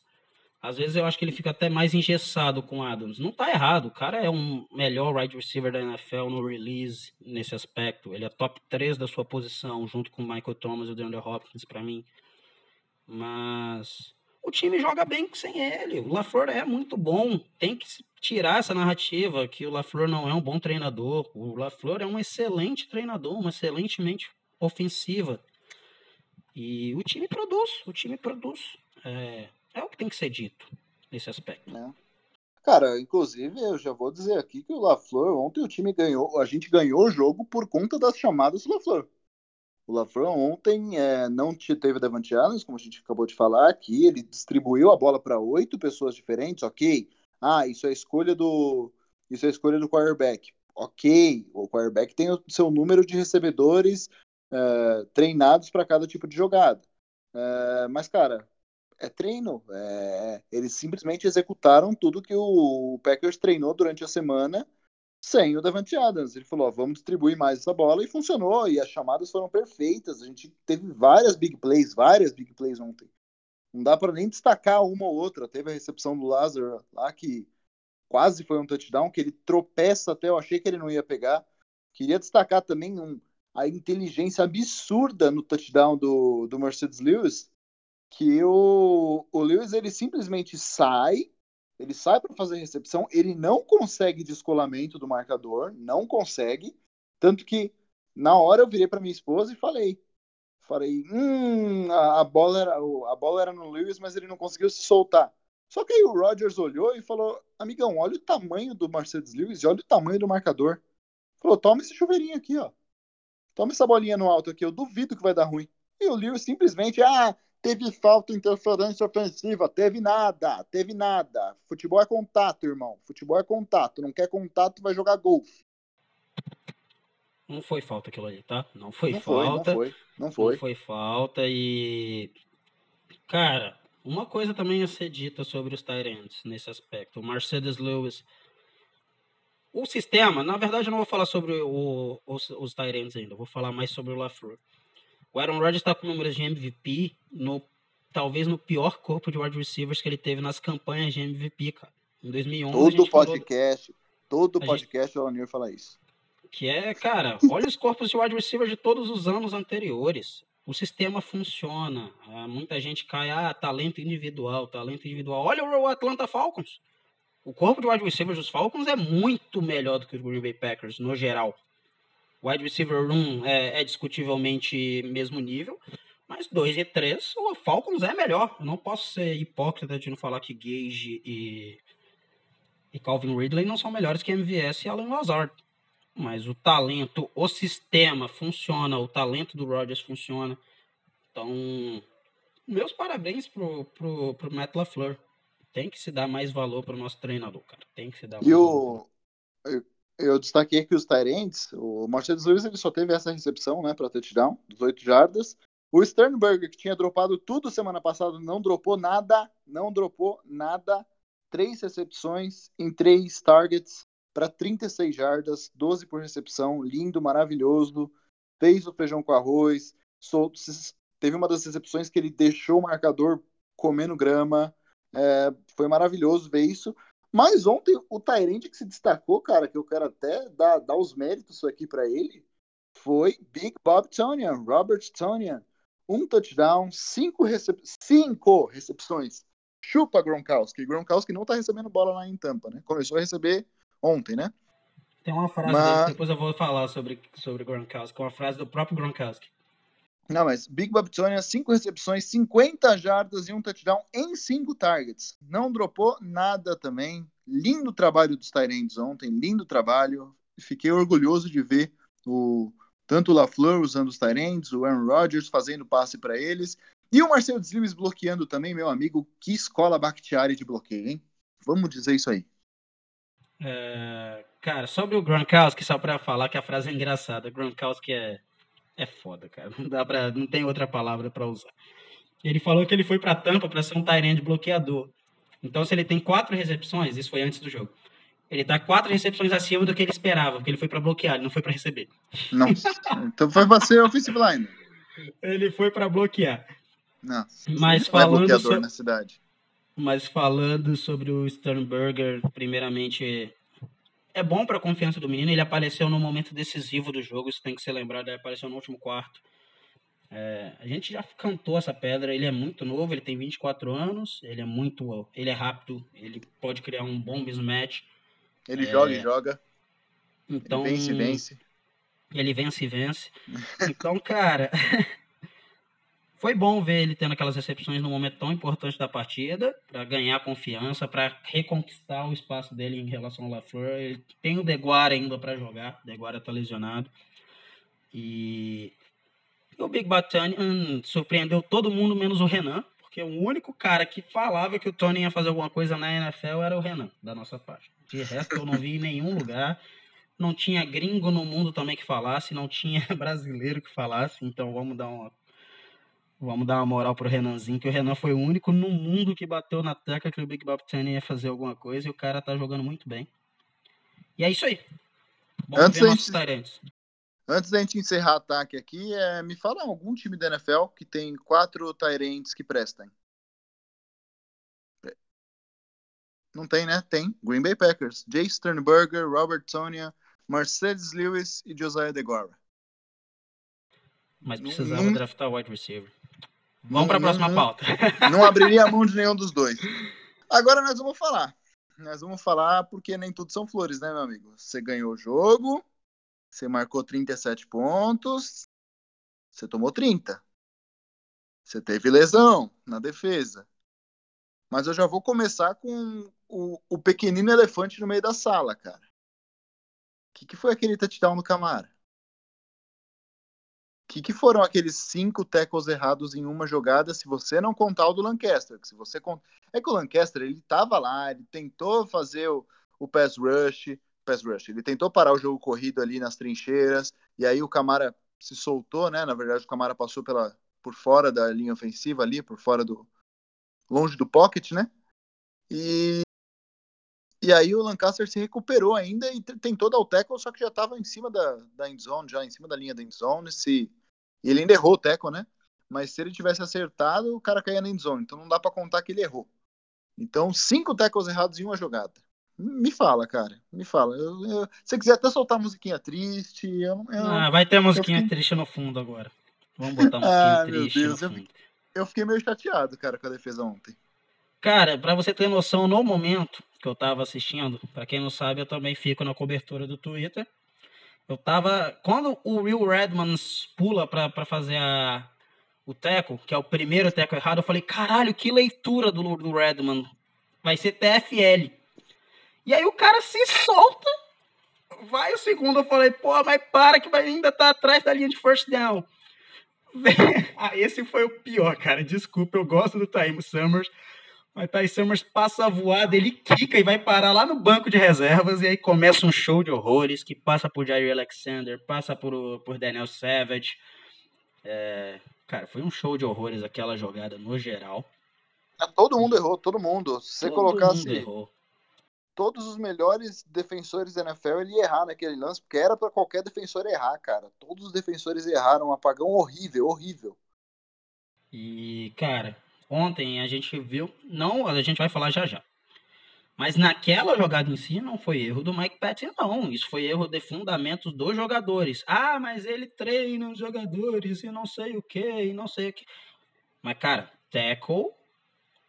Às vezes eu acho que ele fica até mais engessado com Adams. Não tá errado, o cara é um melhor wide receiver da NFL no release nesse aspecto. Ele é top 3 da sua posição, junto com o Michael Thomas e o DeAndre Hopkins para mim. Mas o time joga bem sem ele. O LaFleur é muito bom. Tem que tirar essa narrativa que o LaFleur não é um bom treinador. O LaFleur é um excelente treinador, uma excelente mente ofensiva. E o time produz, o time produz. É, é o que tem que ser dito nesse aspecto. É. Cara, inclusive eu já vou dizer aqui que o LaFleur, ontem o time ganhou, a gente ganhou o jogo por conta das chamadas do LaFleur. O LaFleur ontem é, não teve Devante Adams, como a gente acabou de falar aqui, ele distribuiu a bola para oito pessoas diferentes, ok. Ah, isso é escolha do isso é escolha do quarterback. Ok, o quarterback tem o seu número de recebedores é, treinados para cada tipo de jogada. É, mas, cara, é treino. É, eles simplesmente executaram tudo que o Packers treinou durante a semana sem o Davante Adams. Ele falou: ó, vamos distribuir mais essa bola e funcionou. E as chamadas foram perfeitas. A gente teve várias big plays, várias big plays ontem. Não dá para nem destacar uma ou outra. Teve a recepção do Lázaro lá que quase foi um touchdown, que ele tropeça até. Eu achei que ele não ia pegar. Queria destacar também um, a inteligência absurda no touchdown do, do Mercedes Lewis, que o, o Lewis ele simplesmente sai ele sai para fazer recepção, ele não consegue descolamento do marcador, não consegue. Tanto que na hora eu virei para minha esposa e falei, falei, hum, a, a, bola era a bola era no Lewis, mas ele não conseguiu se soltar. Só que aí o Rodgers olhou e falou: Amigão, olha o tamanho do Mercedes Lewis e olha o tamanho do marcador. Falou: Toma esse chuveirinho aqui, ó. Toma essa bolinha no alto aqui, eu duvido que vai dar ruim. E o Lewis simplesmente, ah, teve falta, interferência ofensiva, teve nada, teve nada. Futebol é contato, irmão. Futebol é contato. Não quer contato, vai jogar golfe. Não foi falta aquilo ali, tá? Não foi Não foi, não falta. foi, não foi. Não foi falta e. Cara, uma coisa também a ser dita sobre os Tyrants nesse aspecto. O Mercedes Lewis. O sistema, na verdade, eu não vou falar sobre o- os, os Tyrants ainda, vou falar mais sobre o LaFleur. O Aaron Rodgers está com números de MVP no talvez no pior corpo de wide receivers que ele teve nas campanhas de MVP, cara. Em 2011, a Todo gente falou podcast, todo A gente- podcast o Alanir fala isso. que é, cara, olha os corpos de wide receiver de todos os anos anteriores. O sistema funciona. Ah, muita gente cai, ah, talento individual, talento individual. Olha o Atlanta Falcons. O corpo de wide receivers dos Falcons é muito melhor do que o Green Bay Packers, no geral. Wide receiver room é, é discutivelmente mesmo nível, mas 2 e 3, o Falcons é melhor. Eu não posso ser hipócrita de não falar que Gage e, e Calvin Ridley não são melhores que MVS e Alan Lazard mas o talento, o sistema funciona, o talento do Rodgers funciona. Então, meus parabéns pro, pro, pro Matt LaFleur. Tem que se dar mais valor pro nosso treinador, cara. Tem que se dar E mais o. eu destaquei aqui os Tyrants. O Mercedes Lewis ele só teve essa recepção, né, para touchdown, 18 jardas. O Sternberger, que tinha dropado tudo semana passada, não dropou nada, não dropou nada. Três recepções em três targets para 36 jardas, 12 por recepção, lindo, maravilhoso. Fez o feijão com arroz, solto. Teve uma das recepções que ele deixou o marcador comendo grama. É, foi maravilhoso ver isso. Mas ontem o Tyrande que se destacou, cara, que eu quero até dar, dar os méritos aqui para ele, foi Big Bob Tonian, Robert Tonian. Um touchdown, cinco, recep cinco recepções. Chupa Gronkowski. Gronkowski não tá recebendo bola lá em Tampa, né? Começou a receber ontem, né? Tem uma frase Mas- depois eu vou falar sobre, sobre Gronkowski, uma frase do próprio Gronkowski. Não, mas Big Tonian, cinco recepções, 50 jardas e um touchdown em cinco targets. Não dropou nada também. Lindo trabalho dos Tyrands ontem, lindo trabalho. Fiquei orgulhoso de ver o tanto o LaFleur usando os Tyrands, o Aaron Rodgers fazendo passe para eles. E o Marcelo Lewis bloqueando também, meu amigo. Que escola Bakhtiari de bloqueio, hein? Vamos dizer isso aí. É, cara, sobre o Gronkowski, só pra falar que a frase é engraçada. Gronkowski é, é foda, cara. Não, dá pra, não tem outra palavra pra usar. Ele falou que ele foi pra Tampa pra ser um Tyrande bloqueador. Então, se ele tem quatro recepções, isso foi antes do jogo. Ele tá quatro recepções acima do que ele esperava, porque ele foi pra bloquear, ele não foi pra receber. Nossa. então foi pra ser offensive line. Ele foi pra bloquear. Nossa. Mas Não é falando na cidade. Mas falando sobre o Sternberger, primeiramente, é bom para a confiança do menino. Ele apareceu no momento decisivo do jogo, isso tem que ser lembrado. Ele apareceu no último quarto. É, a gente já cantou essa pedra. Ele é muito novo, ele tem 24 anos. Ele é muito, ele é rápido. Ele pode criar um bom mismatch. Ele É. joga e joga. Então ele vence e vence. ele vence e vence. Então, cara, foi bom ver ele tendo aquelas recepções no momento tão importante da partida, para ganhar confiança, para reconquistar o espaço dele em relação ao LaFleur. Ele tem o Deguara ainda para jogar, o Deguara tá lesionado. E o Big Batanian surpreendeu todo mundo menos o Renan, porque o único cara que falava que o Tony ia fazer alguma coisa na NFL era o Renan, da nossa parte. De resto, eu não vi em nenhum lugar não tinha gringo no mundo também que falasse, não tinha brasileiro que falasse, então vamos dar uma vamos dar uma moral pro Renanzinho, que o Renan foi o único no mundo que bateu na tecla que o Big Bob ia fazer alguma coisa e o cara tá jogando muito bem. E é isso aí. Vamos Antes ver nossos gente- talentos. Antes da gente encerrar o ataque aqui, é, me fala algum time da NFL que tem quatro Tyrants que prestem. Não tem, né? Tem. Green Bay Packers. Jay Sternberger, Robert Tonia, Mercedes Lewis e Josiah DeGuara. Mas precisava não- draftar wide receiver. Vamos para a próxima não- pauta. Não abriria a mão de nenhum dos dois. Agora nós vamos falar. Nós vamos falar porque nem tudo são flores, né, meu amigo? Você ganhou o jogo, você marcou 37 pontos, você tomou 30. Você teve lesão na defesa. Mas eu já vou começar com o, o pequenino elefante no meio da sala, cara. O que, que foi aquele touchdown no Camara? Que, que foram aqueles cinco tackles errados em uma jogada, se você não contar o do Lancaster? Se você cont... É que o Lancaster, ele tava lá, ele tentou fazer o, o pass rush, pass rush, ele tentou parar o jogo corrido ali nas trincheiras, e aí o Camara se soltou, né? Na verdade, o Camara passou pela, por fora da linha ofensiva ali, por fora do. longe do pocket, né? E, e aí o Lancaster se recuperou ainda e tentou dar o tackle, só que já estava em cima da, da endzone, já em cima da linha da endzone. Se, e ele ainda errou o tackle, né? Mas se ele tivesse acertado, o cara caía na endzone. Então não dá para contar que ele errou. Então, cinco tackles errados em uma jogada. Me fala, cara. Me fala. Eu, eu, se você quiser até soltar musiquinha triste. Eu, ah, vai ter musiquinha fiquei... triste no fundo agora. Vamos botar musiquinha ah, triste. Meu Deus, eu, eu fiquei meio chateado, cara, com a defesa ontem. Cara, para você ter noção, no momento que eu tava assistindo, para quem não sabe, eu também fico na cobertura do Twitter. Eu tava. Quando o Will Redmans pula para fazer a, o teco, que é o primeiro teco errado, eu falei, caralho, que leitura do, do Redman. Vai ser TFL. E aí o cara se solta, vai o segundo. Eu falei, pô, mas para que vai ainda tá atrás da linha de first down. ah, esse foi o pior, cara. Desculpa, eu gosto do Taimo Summers. Mas Ty Summers passa a voada, ele quica e vai parar lá no banco de reservas. E aí começa um show de horrores que passa por Jair Alexander, passa por, por Daniel Savage. É, cara, foi um show de horrores aquela jogada no geral. É, todo mundo errou, todo mundo. Se você todo colocasse todos os melhores defensores da NFL, ele ia errar naquele lance, porque era para qualquer defensor errar, cara. Todos os defensores erraram, um apagão horrível, horrível. E, cara, ontem a gente viu, não, a gente vai falar já já. Mas naquela jogada em si não foi erro do Mike Patton, não. Isso foi erro de fundamentos dos jogadores. Ah, mas ele treina os jogadores e não sei o que, e não sei o que. Mas, cara, tackle,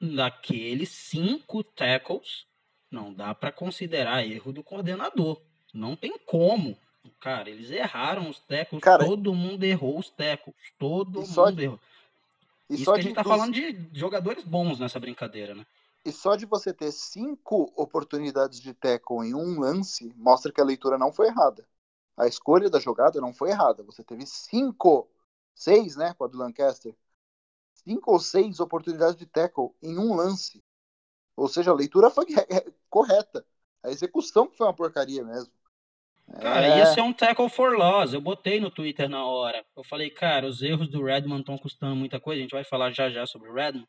daqueles cinco tackles, não dá para considerar erro do coordenador. Não tem como. Cara, eles erraram os tackles, cara, todo mundo errou os tackles, todo mundo de... errou. E Isso que a gente tá falando de jogadores bons nessa brincadeira, né? E só de você ter cinco oportunidades de tackle em um lance, mostra que a leitura não foi errada. A escolha da jogada não foi errada. Você teve cinco, seis, né, com a do Lancaster. Cinco ou seis oportunidades de tackle em um lance. Ou seja, a leitura foi correta. A execução foi uma porcaria mesmo. Cara, é... ia ser um tackle for loss. Eu botei no Twitter na hora. Eu falei, cara, os erros do Redmond estão custando muita coisa. A gente vai falar já já sobre o Redmond.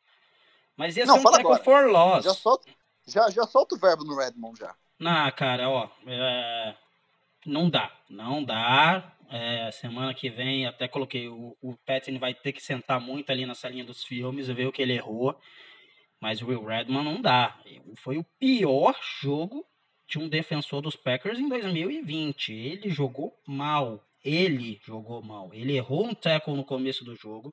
Mas ia Não, ser um tackle agora. for loss. Já solta, já, já solta o verbo no Redmond já. Não, cara, ó. É... Não dá. Não dá. É, semana que vem, até coloquei, o, o Patton vai ter que sentar muito ali na salinha dos filmes e ver o que ele errou. Mas o Will Redmond não dá. Foi o pior jogo de um defensor dos Packers em 2020. Ele jogou mal. Ele jogou mal. Ele errou um tackle no começo do jogo,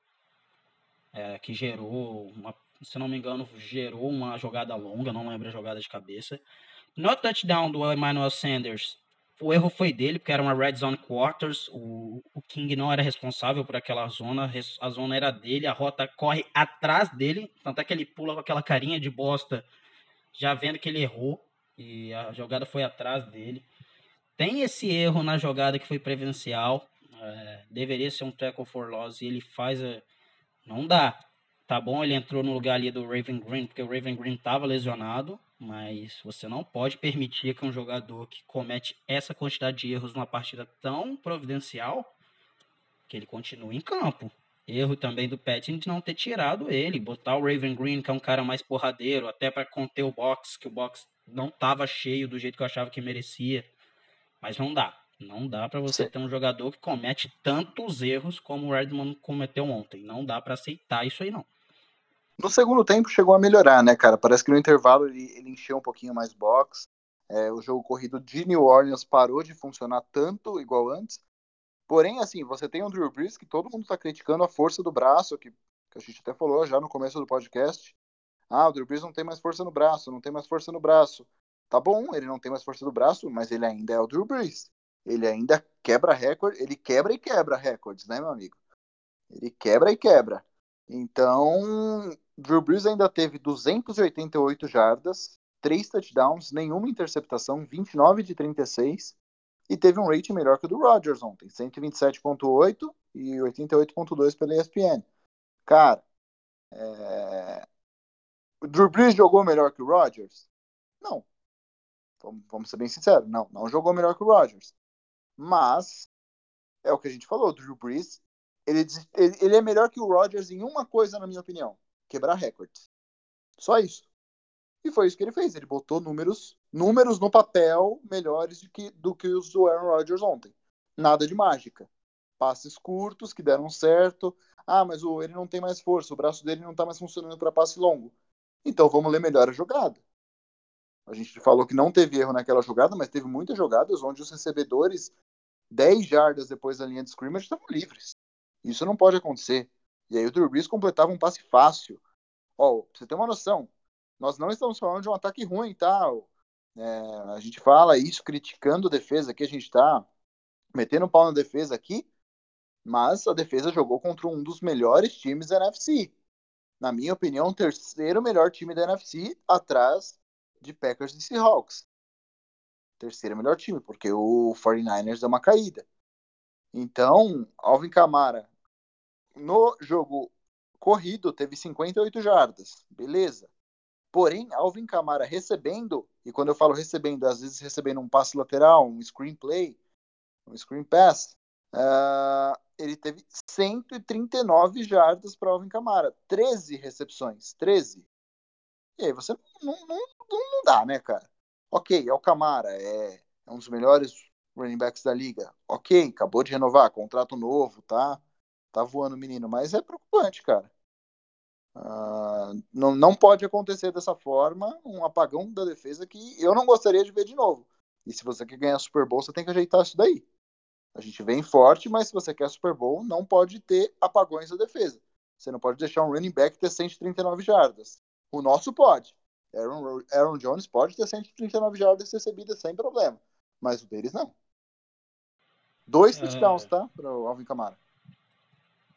é, que gerou uma, se não me engano, gerou uma jogada longa, não lembro a jogada de cabeça. No touchdown do Emmanuel Sanders, o erro foi dele, porque era uma red zone quarters. O, o King não era responsável por aquela zona, a zona era dele, a rota corre atrás dele, tanto é que ele pula com aquela carinha de bosta, já vendo que ele errou e a jogada foi atrás dele. Tem esse erro na jogada que foi prevencial. É, deveria ser um tackle for loss e ele faz. A... Não dá. Tá bom, ele entrou no lugar ali do Raven Green, porque o Raven Green estava lesionado, mas você não pode permitir que um jogador que comete essa quantidade de erros numa partida tão providencial, que ele continue em campo. Erro também do Patton de não ter tirado ele, botar o Raven Green, que é um cara mais porradeiro, até para conter o box, que o box não estava cheio do jeito que eu achava que merecia. Mas não dá. Não dá para você Sim. ter um jogador que comete tantos erros como o Redmond cometeu ontem. Não dá para aceitar isso aí, não. No segundo tempo chegou a melhorar, né, cara? Parece que no intervalo ele, ele encheu um pouquinho mais box. É, o jogo corrido de New Orleans parou de funcionar tanto igual antes. Porém, assim, você tem o Drew Brees que todo mundo tá criticando a força do braço, que, que a gente até falou já no começo do podcast. Ah, o Drew Brees não tem mais força no braço, não tem mais força no braço. Tá bom, ele não tem mais força no braço, mas ele ainda é o Drew Brees. Ele ainda quebra recorde, ele quebra e quebra recordes, né, meu amigo? Ele quebra e quebra. Então, Drew Brees ainda teve 288 jardas, 3 touchdowns, nenhuma interceptação, 29 de 36, e teve um rating melhor que o do Rodgers ontem, 127.8 e 88.2 pela ESPN. Cara, é... o Drew Brees jogou melhor que o Rodgers? Não. Vamos, vamos ser bem sinceros, não, não jogou melhor que o Rodgers. Mas é o que a gente falou, o Drew Brees, ele, ele, ele é melhor que o Rodgers em uma coisa, na minha opinião, quebrar recordes. Só isso. E foi isso que ele fez. Ele botou números, números no papel melhores do que, do que os do Aaron Rodgers ontem. Nada de mágica. Passes curtos que deram certo. Ah, mas o, ele não tem mais força, o braço dele não está mais funcionando para passe longo. Então vamos ler melhor a jogada. A gente falou que não teve erro naquela jogada, mas teve muitas jogadas onde os recebedores, 10 jardas depois da linha de scrimmage, estavam livres. Isso não pode acontecer. E aí o Drew Brees completava um passe fácil. Ó, pra você ter uma noção, nós não estamos falando de um ataque ruim, tá? É, a gente fala isso criticando a defesa aqui, a gente está metendo um pau na defesa aqui, mas a defesa jogou contra um dos melhores times da NFC. Na minha opinião, o terceiro melhor time da NFC, atrás de Packers e Seahawks. Terceiro melhor time, porque o 49ers deu uma caída. Então, Alvin Kamara, no jogo corrido, teve 58 jardas. Beleza. Porém, Alvin Kamara recebendo, e quando eu falo recebendo, às vezes recebendo um passe lateral, um screenplay, um screen pass, uh, ele teve 139 jardas para Alvin Kamara, 13 recepções, 13. E aí você não, não, não, não dá, né, cara? Ok, é o Kamara, é, é um dos melhores running backs da liga. Ok, acabou de renovar, contrato novo, tá? Tá voando o menino, mas é preocupante, cara. Uh, não, não pode acontecer dessa forma um apagão da defesa que eu não gostaria de ver de novo. E se você quer ganhar Super Bowl, você tem que ajeitar isso daí. A gente vem forte, mas se você quer Super Bowl, não pode ter apagões da defesa. Você não pode deixar um running back ter 139 jardas. O nosso pode. Aaron, Aaron Jones pode ter 139 jardas recebidas sem problema. Mas o deles não. Dois é. touchdowns, é... tá? Para o Alvin Kamara.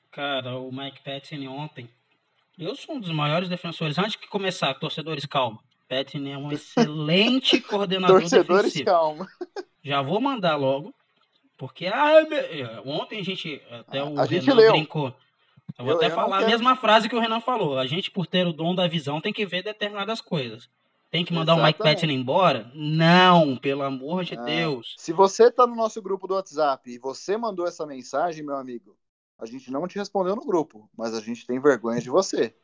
Cara, o Mike Patton ontem eu sou um dos maiores defensores. Antes de começar, torcedores, calma. Patton é um excelente coordenador torcedores, defensivo. calma. Já vou mandar logo, porque ah, ontem a gente, até o a Renan leu. brincou. Eu vou eu, até eu falar a mesma frase que o Renan falou. A gente, por ter o dom da visão, tem que ver determinadas coisas. Tem que mandar Exatamente. o Mike Patton embora? Não, pelo amor de Deus. Se você está no nosso grupo do WhatsApp e você mandou essa mensagem, meu amigo, a gente não te respondeu no grupo, mas a gente tem vergonha de você.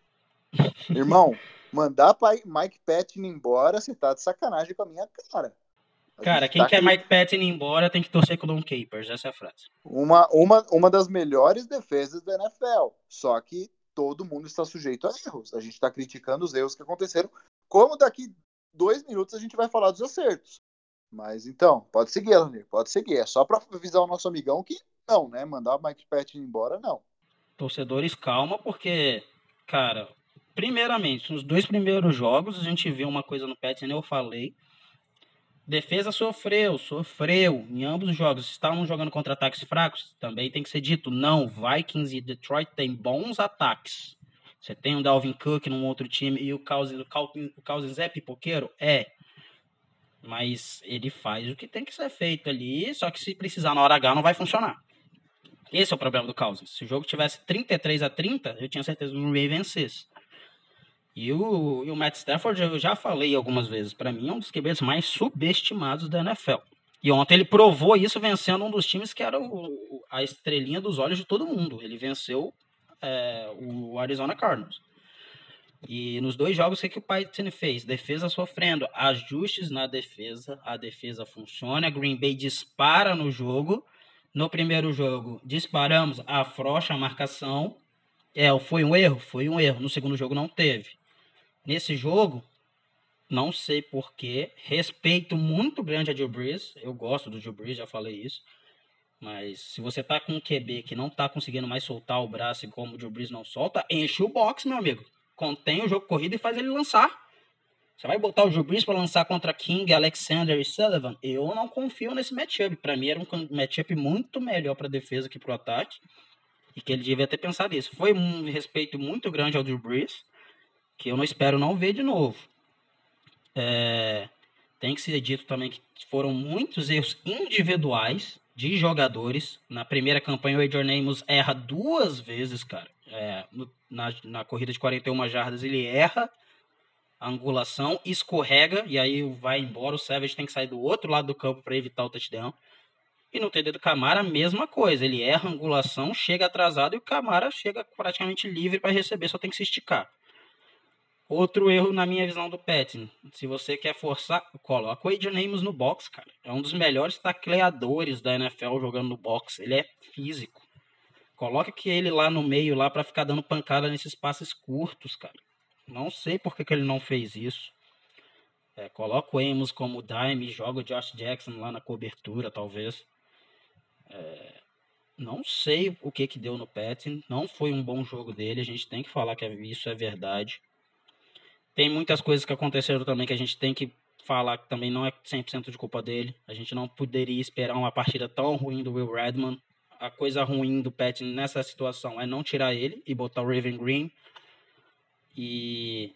Irmão, mandar Mike Patton embora, você tá de sacanagem com a minha cara. Cara, quem tá quer aqui... Mike Patton embora tem que torcer com o Don Capers, essa é a frase. Uma, uma, uma das melhores defesas da NFL. Só que todo mundo está sujeito a erros. A gente está criticando os erros que aconteceram. Como daqui dois minutos a gente vai falar dos acertos. Mas então, pode seguir, Alanir, pode seguir. É só para avisar o nosso amigão que não, né? Mandar o Mike Patton embora, não. Torcedores, calma, porque, cara, primeiramente, nos dois primeiros jogos, a gente viu uma coisa no Patton, eu falei. Defesa sofreu, sofreu em ambos os jogos. Estavam jogando contra ataques fracos, também tem que ser dito. Não, Vikings e Detroit têm bons ataques. Você tem o Dalvin Cook num outro time e o Cousins, o Cousins é pipoqueiro? É. Mas ele faz o que tem que ser feito ali, só que se precisar na hora H não vai funcionar. Esse é o problema do Cousins. Se o jogo tivesse 33 a 30, eu tinha certeza que o Ray vencesse. E o, e o Matt Stafford, eu já falei algumas vezes, para mim é um dos QBs mais subestimados da NFL. E ontem ele provou isso vencendo um dos times que era o, a estrelinha dos olhos de todo mundo. Ele venceu é, o Arizona Cardinals. E nos dois jogos, o que, o Python fez? Defesa sofrendo, ajustes na defesa, a defesa funciona, Green Bay dispara no jogo, no primeiro jogo, disparamos, afrouxa a marcação. É, foi um erro? Foi um erro. No segundo jogo não teve. Nesse jogo, não sei porquê, respeito muito grande a Joe Brees. Eu gosto do Joe Brees, já falei isso. Mas se você tá com um QB que não tá conseguindo mais soltar o braço e como o Joe Brees não solta, enche o box, meu amigo. Contém o jogo corrido e faz ele lançar. Você vai botar o Drew Brees para lançar contra King, Alexander e Sullivan? Eu não confio nesse matchup. Para mim era um matchup muito melhor para defesa que para ataque. E que ele devia ter pensado isso. Foi um respeito muito grande ao Drew Brees, que eu não espero não ver de novo. É, tem que ser dito também que foram muitos erros individuais de jogadores. Na primeira campanha, o Adrian Amos erra duas vezes, cara. É, no, na, na corrida de 41 jardas, ele erra a angulação, escorrega e aí vai embora. O Savage tem que sair do outro lado do campo para evitar o touchdown. E no TD do Camara, a mesma coisa. Ele erra a angulação, chega atrasado e o Camara chega praticamente livre para receber, só tem que se esticar. Outro erro na minha visão do Petting. Se você quer forçar, coloca o Adrian Amos no box, cara. É um dos melhores tacleadores da NFL jogando no box. Ele é físico. Coloca que ele lá no meio lá para ficar dando pancada nesses passes curtos, cara. Não sei por que, que ele não fez isso. É, coloca o Amos como dime, joga o Josh Jackson lá na cobertura, talvez. É, não sei o que que deu no Petting. Não foi um bom jogo dele. A gente tem que falar que isso é verdade. Tem muitas coisas que aconteceram também que a gente tem que falar que também não é 100% de culpa dele. A gente não poderia esperar uma partida tão ruim do Will Redman. A coisa ruim do Pet nessa situação é não tirar ele e botar o Raven Green. E,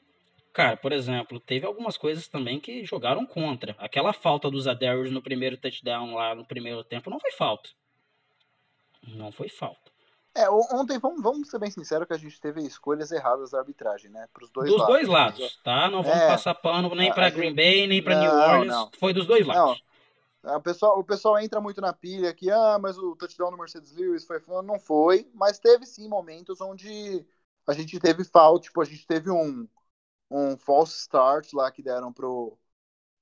cara, por exemplo, teve algumas coisas também que jogaram contra. Aquela falta dos Adarius no primeiro touchdown lá no primeiro tempo não foi falta. Não foi falta. É, ontem, vamos, vamos ser bem sinceros que a gente teve escolhas erradas da arbitragem, né? Pros dois dos lados. dois lados, tá? Não vamos é, passar pano nem para Green Bay, nem para New Orleans. Não. Foi dos dois lados. Não. O pessoal, o pessoal entra muito na pilha que, ah, mas o touchdown do Mercedes Lewis foi. Não foi, mas teve sim momentos onde a gente teve falta, tipo, a gente teve um, um false start lá que deram pro,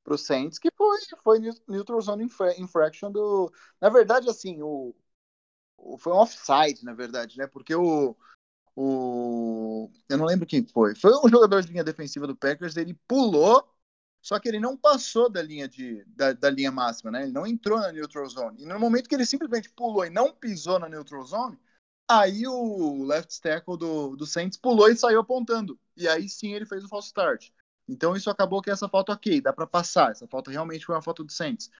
pro Saints, que foi, foi neutral zone infraction do. Na verdade, assim, o, foi um offside, na verdade, né? Porque o, o. Eu não lembro quem foi. Foi um jogador de linha defensiva do Packers, ele pulou, só que ele não passou da linha, de, da, da linha máxima, né? Ele não entrou na neutral zone. E no momento que ele simplesmente pulou e não pisou na neutral zone, aí o left tackle do, do Saints pulou e saiu apontando. E aí sim ele fez o false start. Então isso acabou que essa falta ok, dá para passar. Essa falta realmente foi uma falta do Saints.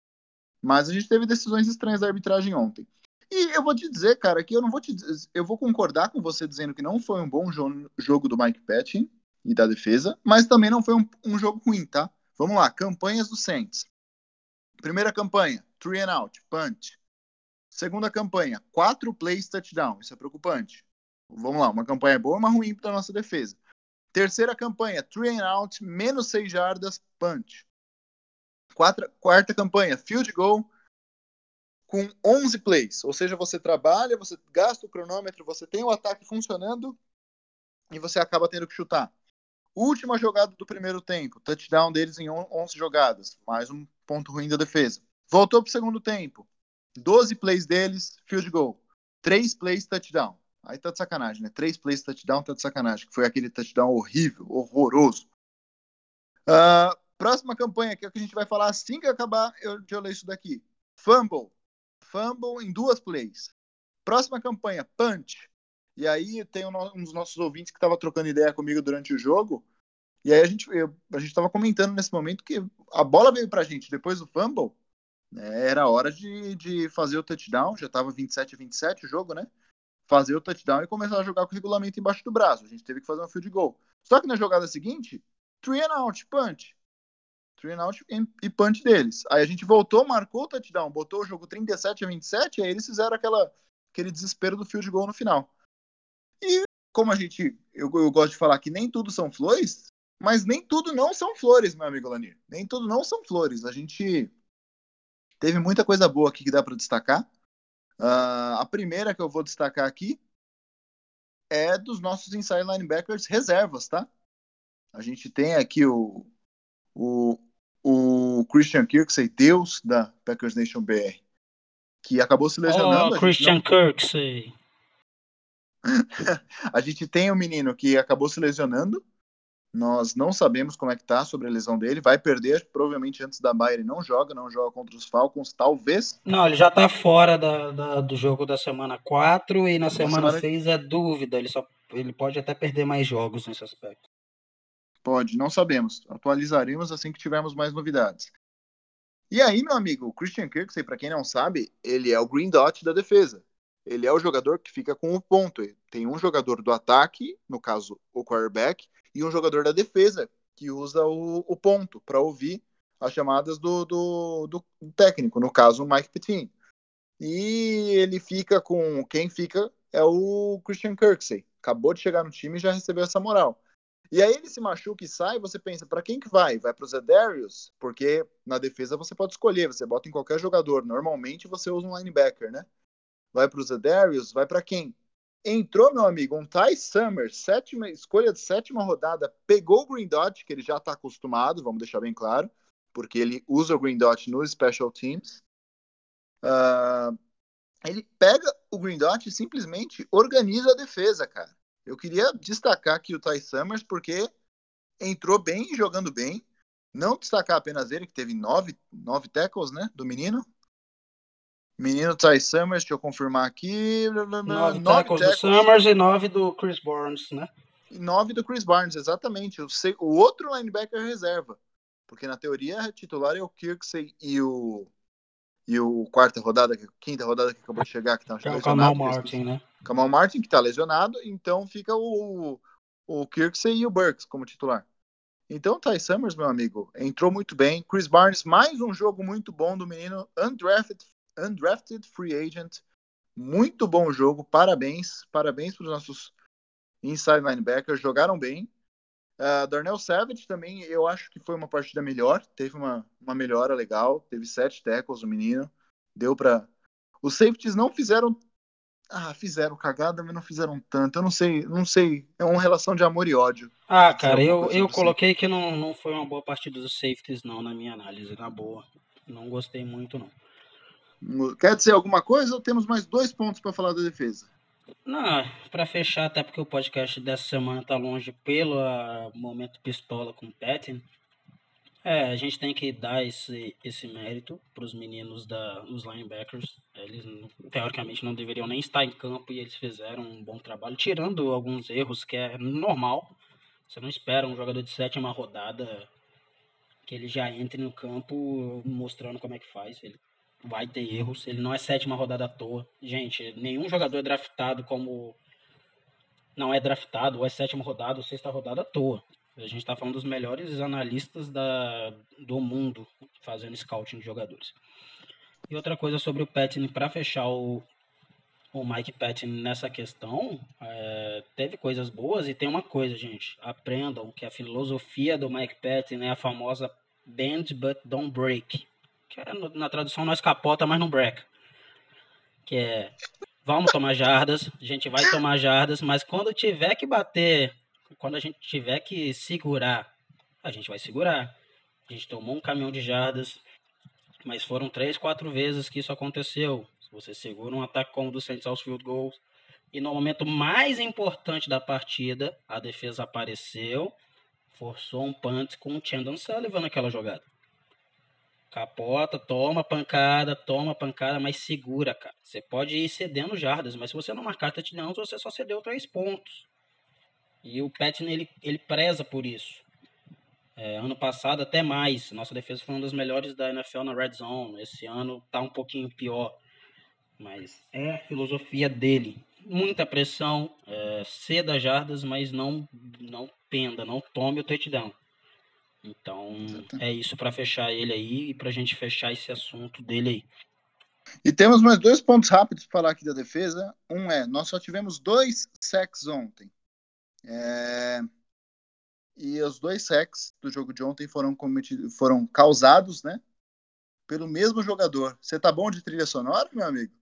Mas a gente teve decisões estranhas da arbitragem ontem. E eu vou te dizer, cara, que eu não vou te dizer, eu vou concordar com você dizendo que não foi um bom jo jogo do Mike Patton e da defesa, mas também não foi um, um, jogo ruim, tá? Vamos lá, campanhas do Saints. Primeira campanha, three and out, punch. Segunda campanha, quatro plays touchdown, isso é preocupante. Vamos lá, uma campanha boa, uma ruim para nossa defesa. Terceira campanha, three and out, menos seis jardas, punch. Quarta, quarta campanha, field goal, com 11 plays. Ou seja, você trabalha, você gasta o cronômetro, você tem o ataque funcionando e você acaba tendo que chutar. Última jogada do primeiro tempo, touchdown deles em 11 jogadas, mais um ponto ruim da defesa. Voltou para o segundo tempo, 12 plays deles, field goal. 3 plays, touchdown. Aí tá de sacanagem, né? 3 plays, touchdown, tá de sacanagem. Que foi aquele touchdown horrível, horroroso. Uh, próxima campanha, que é o que a gente vai falar assim que acabar eu, eu ler isso daqui. Fumble fumble em duas plays. Próxima campanha, punch. E aí tem um, dos nossos ouvintes que estava trocando ideia comigo durante o jogo. E aí a gente a gente estava comentando nesse momento que a bola veio para a gente depois do fumble. Né, era hora de, de fazer o touchdown. Já estava 27 a 27 o jogo, né? Fazer o touchdown e começar a jogar com o regulamento embaixo do braço. A gente teve que fazer um field goal. Só que na jogada seguinte, three and out, punch three and out e punch deles. Aí a gente voltou, marcou o touchdown, botou o jogo 37 a 27, aí eles fizeram aquela, aquele desespero do field goal no final. E como a gente, eu, eu gosto de falar que nem tudo são flores, mas nem tudo não são flores, meu amigo Lanir. Nem tudo não são flores. A gente teve muita coisa boa aqui que dá para destacar. Uh, a primeira que eu vou destacar aqui é dos nossos inside linebackers reservas, tá? A gente tem aqui o, o, o Christian Kirksey, Deus da Packers Nation BR, que acabou se lesionando. Oh, Christian não... Kirksey. a gente tem um menino que acabou se lesionando. Nós não sabemos como é que tá sobre a lesão dele. Vai perder, provavelmente antes da Bayern não joga, não joga contra os Falcons, talvez. Não, ele já tá fora da, da do jogo da semana 4 e na semana, semana 6 é dúvida. Ele, só, ele pode até perder mais jogos nesse aspecto. Pode, não sabemos. Atualizaremos assim que tivermos mais novidades. E aí, meu amigo, o Christian Kirksey, para quem não sabe, ele é o Green Dot da defesa. ele é o jogador que fica com o ponto. Tem um jogador do ataque, no caso o quarterback, e um jogador da defesa que usa o, o ponto para ouvir as chamadas do, do, do, técnico, no caso o Mike Petin. E ele fica com. Quem fica é o Christian Kirksey. Acabou de chegar no time e já recebeu essa moral. E aí ele se machuca e sai, você pensa, para quem que vai? Vai para o Zedarius? Porque na defesa você pode escolher, você bota em qualquer jogador. Normalmente você usa um linebacker, né? Vai para o Zedarius? Vai para quem? Entrou, meu amigo, um Ty Summers, sétima, escolha de sétima rodada, pegou o Green Dot, que ele já está acostumado, vamos deixar bem claro, porque ele usa o Green Dot nos Special Teams. Uh, ele pega o Green Dot e simplesmente organiza a defesa, cara. Eu queria destacar aqui o Ty Summers, porque entrou bem, jogando bem. Não destacar apenas ele, que teve nove, nove tackles, né, do menino. Menino Ty Summers, deixa eu confirmar aqui. Nove, nove tackles, tackles do Summers e nove do Chris Barnes, né? E nove do Chris Barnes, exatamente. O, o outro linebacker reserva. Porque na teoria titular é o Kirksey e o e o quarta rodada, quinta rodada que acabou de chegar, que tá é o Kamal Martin, né? Kamal Martin, que tá lesionado, então fica o, o Kirksey e o Burks como titular. Então, Ty Summers, meu amigo, entrou muito bem. Chris Barnes, mais um jogo muito bom do menino, undrafted, undrafted free agent. Muito bom jogo, parabéns. Parabéns para os nossos inside linebackers, jogaram bem. Uh, Darnell Savage também, eu acho que foi uma partida melhor, teve uma, uma melhora legal, teve sete tackles o menino, deu para Os safeties não fizeram. Ah, fizeram cagada, mas não fizeram tanto. Eu não sei, não sei. É uma relação de amor e ódio. Ah, cara, eu, eu coloquei que não, não foi uma boa partida dos safeties, não, na minha análise, na boa. Não gostei muito, não. Quer dizer alguma coisa ou temos mais dois pontos para falar da defesa? Não, para fechar, até porque o podcast dessa semana tá longe pelo uh, momento pistola com o Patton. É, a gente tem que dar esse, esse mérito para os meninos da, dos linebackers. Eles, teoricamente, não deveriam nem estar em campo e eles fizeram um bom trabalho, tirando alguns erros que é normal. Você não espera um jogador de sétima rodada que ele já entre no campo mostrando como é que faz. Ele vai ter erros. Ele não é sétima rodada à toa. Gente, nenhum jogador é draftado como. Não é draftado, ou é sétima rodada, ou sexta rodada à toa. A gente está falando dos melhores analistas da, do mundo fazendo scouting de jogadores. E outra coisa sobre o Patton, para fechar o, o Mike Patton nessa questão, é, teve coisas boas e tem uma coisa, gente. Aprendam que a filosofia do Mike Patton é a famosa bend but don't break que é, na tradução nós capota, mas não breca. Que é, vamos tomar jardas, a gente vai tomar jardas, mas quando tiver que bater, quando a gente tiver que segurar, a gente vai segurar. A gente tomou um caminhão de jardas, mas foram três, quatro vezes que isso aconteceu. Você segura um ataque como o do Saints aos field goals, e no momento mais importante da partida, a defesa apareceu, forçou um punt com o Chandon Sullivan naquela jogada. Capota, toma pancada, toma pancada, mas segura, cara. Você pode ir cedendo jardas, mas se você não marcar touchdowns, você só cedeu três pontos. E o Patton, ele, ele preza por isso. É, ano passado, até mais. Nossa defesa foi uma das melhores da NFL na Red Zone. Esse ano tá um pouquinho pior. Mas é a filosofia dele. Muita pressão, é, ceda jardas, mas não, não penda, não tome o touchdown. Então, é isso para fechar ele aí e para a gente fechar esse assunto dele aí. E temos mais dois pontos rápidos para falar aqui da defesa. Um é, nós só tivemos dois sacks ontem. É... E os dois sacks do jogo de ontem foram, cometidos, foram causados, né? Pelo mesmo jogador. Você tá bom de trilha sonora, meu amigo?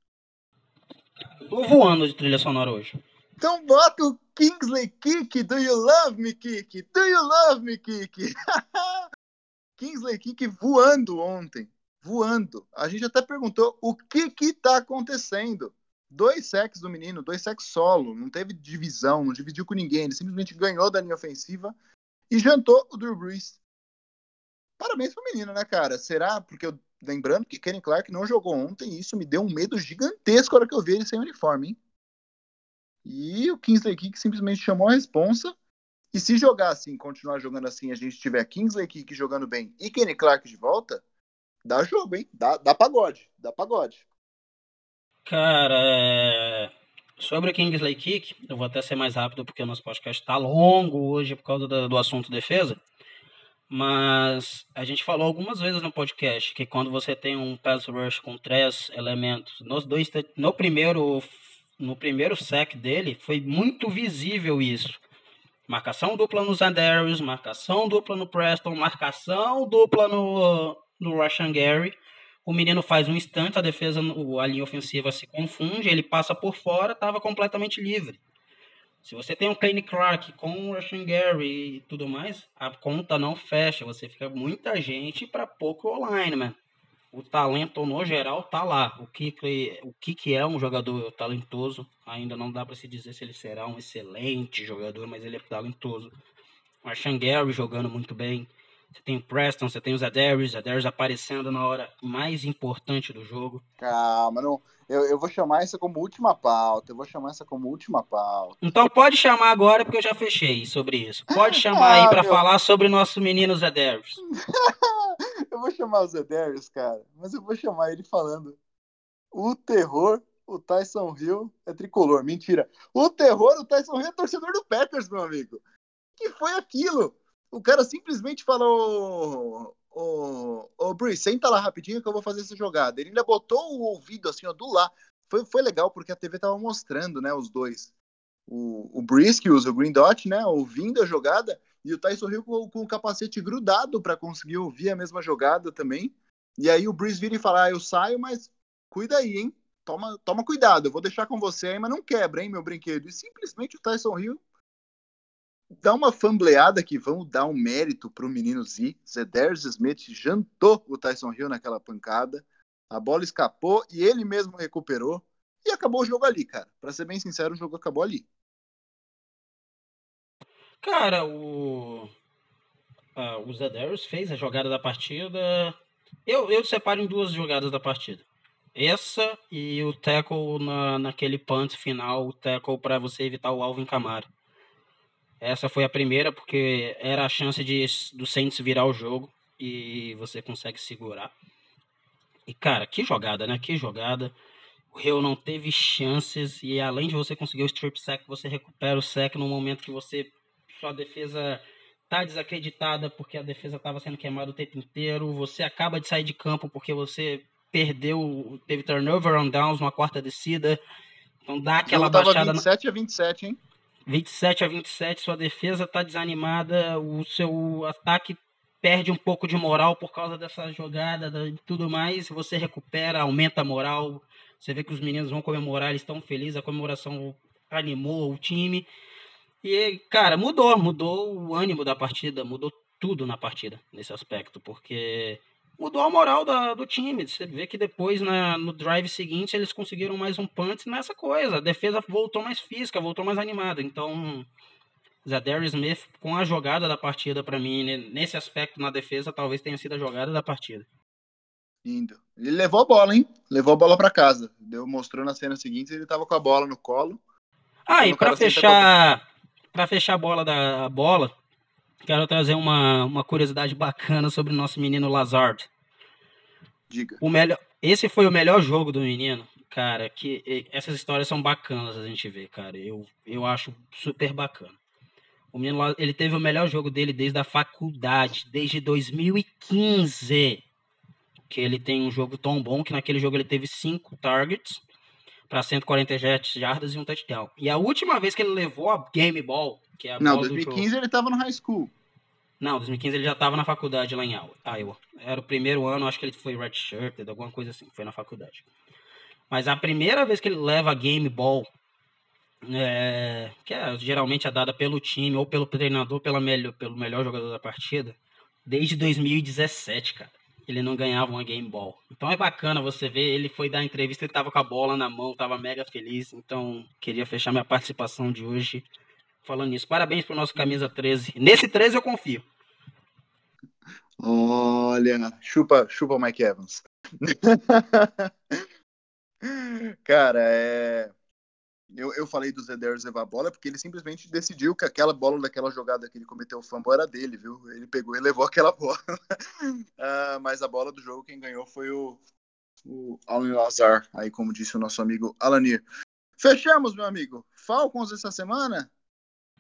Tô voando de trilha sonora hoje. Então bota o Kingsley Kick, Do You Love Me Kick? Do You Love Me Kick? Kingsley Kick voando ontem. Voando. A gente até perguntou o que que tá acontecendo. Dois sacks do menino, dois sacks solo. Não teve divisão, não dividiu com ninguém. Ele simplesmente ganhou da linha ofensiva e jantou o Drew Brees. Parabéns pro menino, né, cara? Será? Porque eu, lembrando que Kenny Clark não jogou ontem e isso me deu um medo gigantesco na hora que eu vi ele sem uniforme, hein? E o Kingsley Kick simplesmente chamou a responsa. E se jogar assim, continuar jogando assim, a gente tiver Kingsley Kick jogando bem e Kenny Clark de volta, dá jogo, hein? Dá, dá pagode, dá pagode. Cara, é... sobre o Kingsley Kick, eu vou até ser mais rápido porque o nosso podcast está longo hoje por causa do, do assunto defesa. Mas a gente falou algumas vezes no podcast que quando você tem um pass rush com três elementos, nos dois, no primeiro no primeiro sec dele foi muito visível isso. Marcação dupla no Zandarius, marcação dupla no Preston, marcação dupla no, no Russian Gary. O menino faz um instante, a defesa, a linha ofensiva se confunde, ele passa por fora, estava completamente livre. Se você tem um Kane Clark com o Russian Gary e tudo mais, a conta não fecha. Você fica muita gente para pouco online, man. O talento no geral tá lá. O que, o que, que é um jogador talentoso, ainda não dá para se dizer se ele será um excelente jogador, mas ele é talentoso. O Russian Gary jogando muito bem. Você tem o Preston, você tem o Zadarius, Zadarius aparecendo na hora mais importante do jogo. Calma, não, eu, eu vou chamar essa como última pauta. Eu vou chamar essa como última pauta. Então pode chamar agora, porque eu já fechei sobre isso. Pode chamar ah, aí para meu... falar sobre o nosso menino Zadarius. eu vou chamar o Zadarius, cara, mas eu vou chamar ele falando o terror o Tyson Hill é tricolor. Mentira. O terror, o Tyson Hill é torcedor do Packers, meu amigo. que foi aquilo? O cara simplesmente falou: Ô, ô, Bruce, senta lá rapidinho que eu vou fazer essa jogada. Ele ainda botou o ouvido assim, ó, do lá. Foi, foi legal porque a TV tava mostrando, né, os dois. O, o Brice, que usa o Green Dot, né, ouvindo a jogada, e o Tyson Hill com, com o capacete grudado para conseguir ouvir a mesma jogada também. E aí o Brice vira e fala: ah, eu saio, mas cuida aí, hein? Toma, toma cuidado, eu vou deixar com você aí, mas não quebra, hein, meu brinquedo. E simplesmente o Tyson Hill dá uma fambleada que vamos dar um mérito pro menino Z. Zeders Smith jantou o Tyson Hill naquela pancada. A bola escapou e ele mesmo recuperou. E acabou o jogo ali, cara. Pra ser bem sincero, o jogo acabou ali. Cara, o. Uh, o Zeders fez a jogada da partida. Eu, eu separo em duas jogadas da partida. Essa e o tackle na, naquele punt final, o tackle para você evitar o Alvin Camara. Essa foi a primeira, porque era a chance de, do Saints virar o jogo e você consegue segurar. E, cara, que jogada, né? Que jogada. O Rio não teve chances e além de você conseguir o strip sack, você recupera o sack no momento que você sua defesa tá desacreditada porque a defesa estava sendo queimada o tempo inteiro. Você acaba de sair de campo porque você perdeu, teve turnover on downs numa quarta descida. Então dá aquela baixada. 27 a 27, hein? 27 a 27, sua defesa está desanimada, o seu ataque perde um pouco de moral por causa dessa jogada e tudo mais. Você recupera, aumenta a moral. Você vê que os meninos vão comemorar, eles estão felizes, a comemoração animou o time. E, cara, mudou, mudou o ânimo da partida, mudou tudo na partida nesse aspecto, porque mudou a moral da, do time. Você vê que depois, na, no drive seguinte, eles conseguiram mais um punt nessa coisa. A defesa voltou mais física, voltou mais animada. Então, Zadarius Smith, com a jogada da partida, para mim, nesse aspecto na defesa, talvez tenha sido a jogada da partida. Lindo. Ele levou a bola, hein? Levou a bola para casa. Deu, mostrou na cena seguinte, ele tava com a bola no colo. Ah, e para fechar, para fechar a bola da a bola, quero trazer uma, uma curiosidade bacana sobre o nosso menino Lazard. Diga. O melhor, esse foi o melhor jogo do menino, cara. Que essas histórias são bacanas a gente ver, cara. Eu, eu acho super bacana. O menino, ele teve o melhor jogo dele desde a faculdade, desde 2015. Que ele tem um jogo tão bom que naquele jogo ele teve cinco targets para 147 jardas e um touchdown. E a última vez que ele levou a game ball, que é a Não, 2015 ele tava no high school. Não, 2015 ele já estava na faculdade lá em Iowa. Era o primeiro ano, acho que ele foi redshirted, alguma coisa assim, foi na faculdade. Mas a primeira vez que ele leva a game ball, é, que é geralmente é dada pelo time ou pelo treinador pela melhor, pelo melhor jogador da partida, desde 2017, cara. Ele não ganhava uma game ball. Então é bacana você ver, ele foi dar entrevista, ele tava com a bola na mão, tava mega feliz. Então, queria fechar minha participação de hoje falando nisso. Parabéns pro nosso camisa 13. Nesse 13 eu confio. Olha, chupa, chupa o Mike Evans. Cara, é... eu, eu falei do Zeders levar a bola porque ele simplesmente decidiu que aquela bola daquela jogada que ele cometeu o fumble era dele, viu? Ele pegou e levou aquela bola. uh, mas a bola do jogo, quem ganhou foi o, o Alan Lazar, aí como disse o nosso amigo Alanir. Fechamos, meu amigo. Falcons essa semana?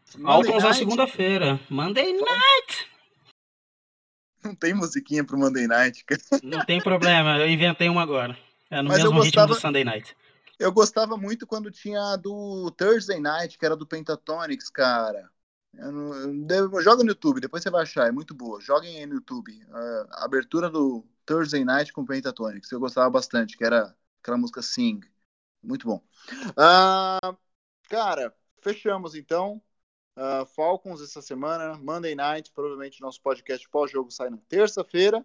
Falcons na segunda-feira. Monday Night! Não tem musiquinha pro Monday Night, cara. Não tem problema, eu inventei uma agora. É no Mas mesmo gostava- ritmo do Sunday Night. Eu gostava muito quando tinha do Thursday Night, que era do Pentatonics, cara. Não- joga no YouTube, depois você vai achar, é muito boa. Joguem aí no YouTube. Abertura do Thursday Night com Pentatonics, eu gostava bastante, que era aquela música Sing. Muito bom. Ah, cara, fechamos então. Ah, Falcons essa semana, Monday Night, provavelmente nosso podcast pós-jogo sai na terça-feira.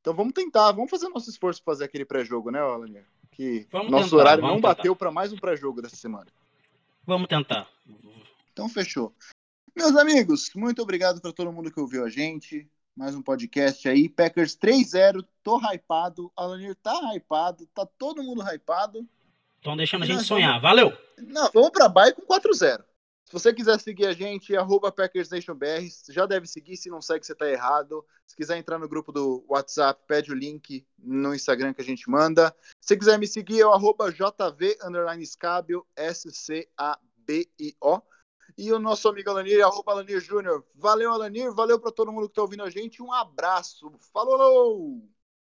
Então vamos tentar, vamos fazer nosso esforço para fazer aquele pré-jogo, né, Alanir? Que Vamos nosso tentar, horário não tentar. bateu para mais um pré-jogo dessa semana. Vamos tentar. Então fechou. Meus amigos, muito obrigado para todo mundo que ouviu a gente. Mais um podcast aí. Packers 3-0. Tô hypado. Alanir tá hypado. Tá todo mundo hypado. Estão deixando a gente sonhar. Valeu! Não, vamos pra bye com 4-0. Se você quiser seguir a gente, arroba PackersNationBR, já deve seguir, se não segue, você tá errado. Se quiser entrar no grupo do WhatsApp, pede o link no Instagram que a gente manda. Se quiser me seguir, é o arroba JV underline Scabio, S-C-A-B-I-O. E o nosso amigo Alanir, arroba Alanir Júnior. Valeu, Alanir, valeu pra todo mundo que tá ouvindo a gente. Um abraço. Falou!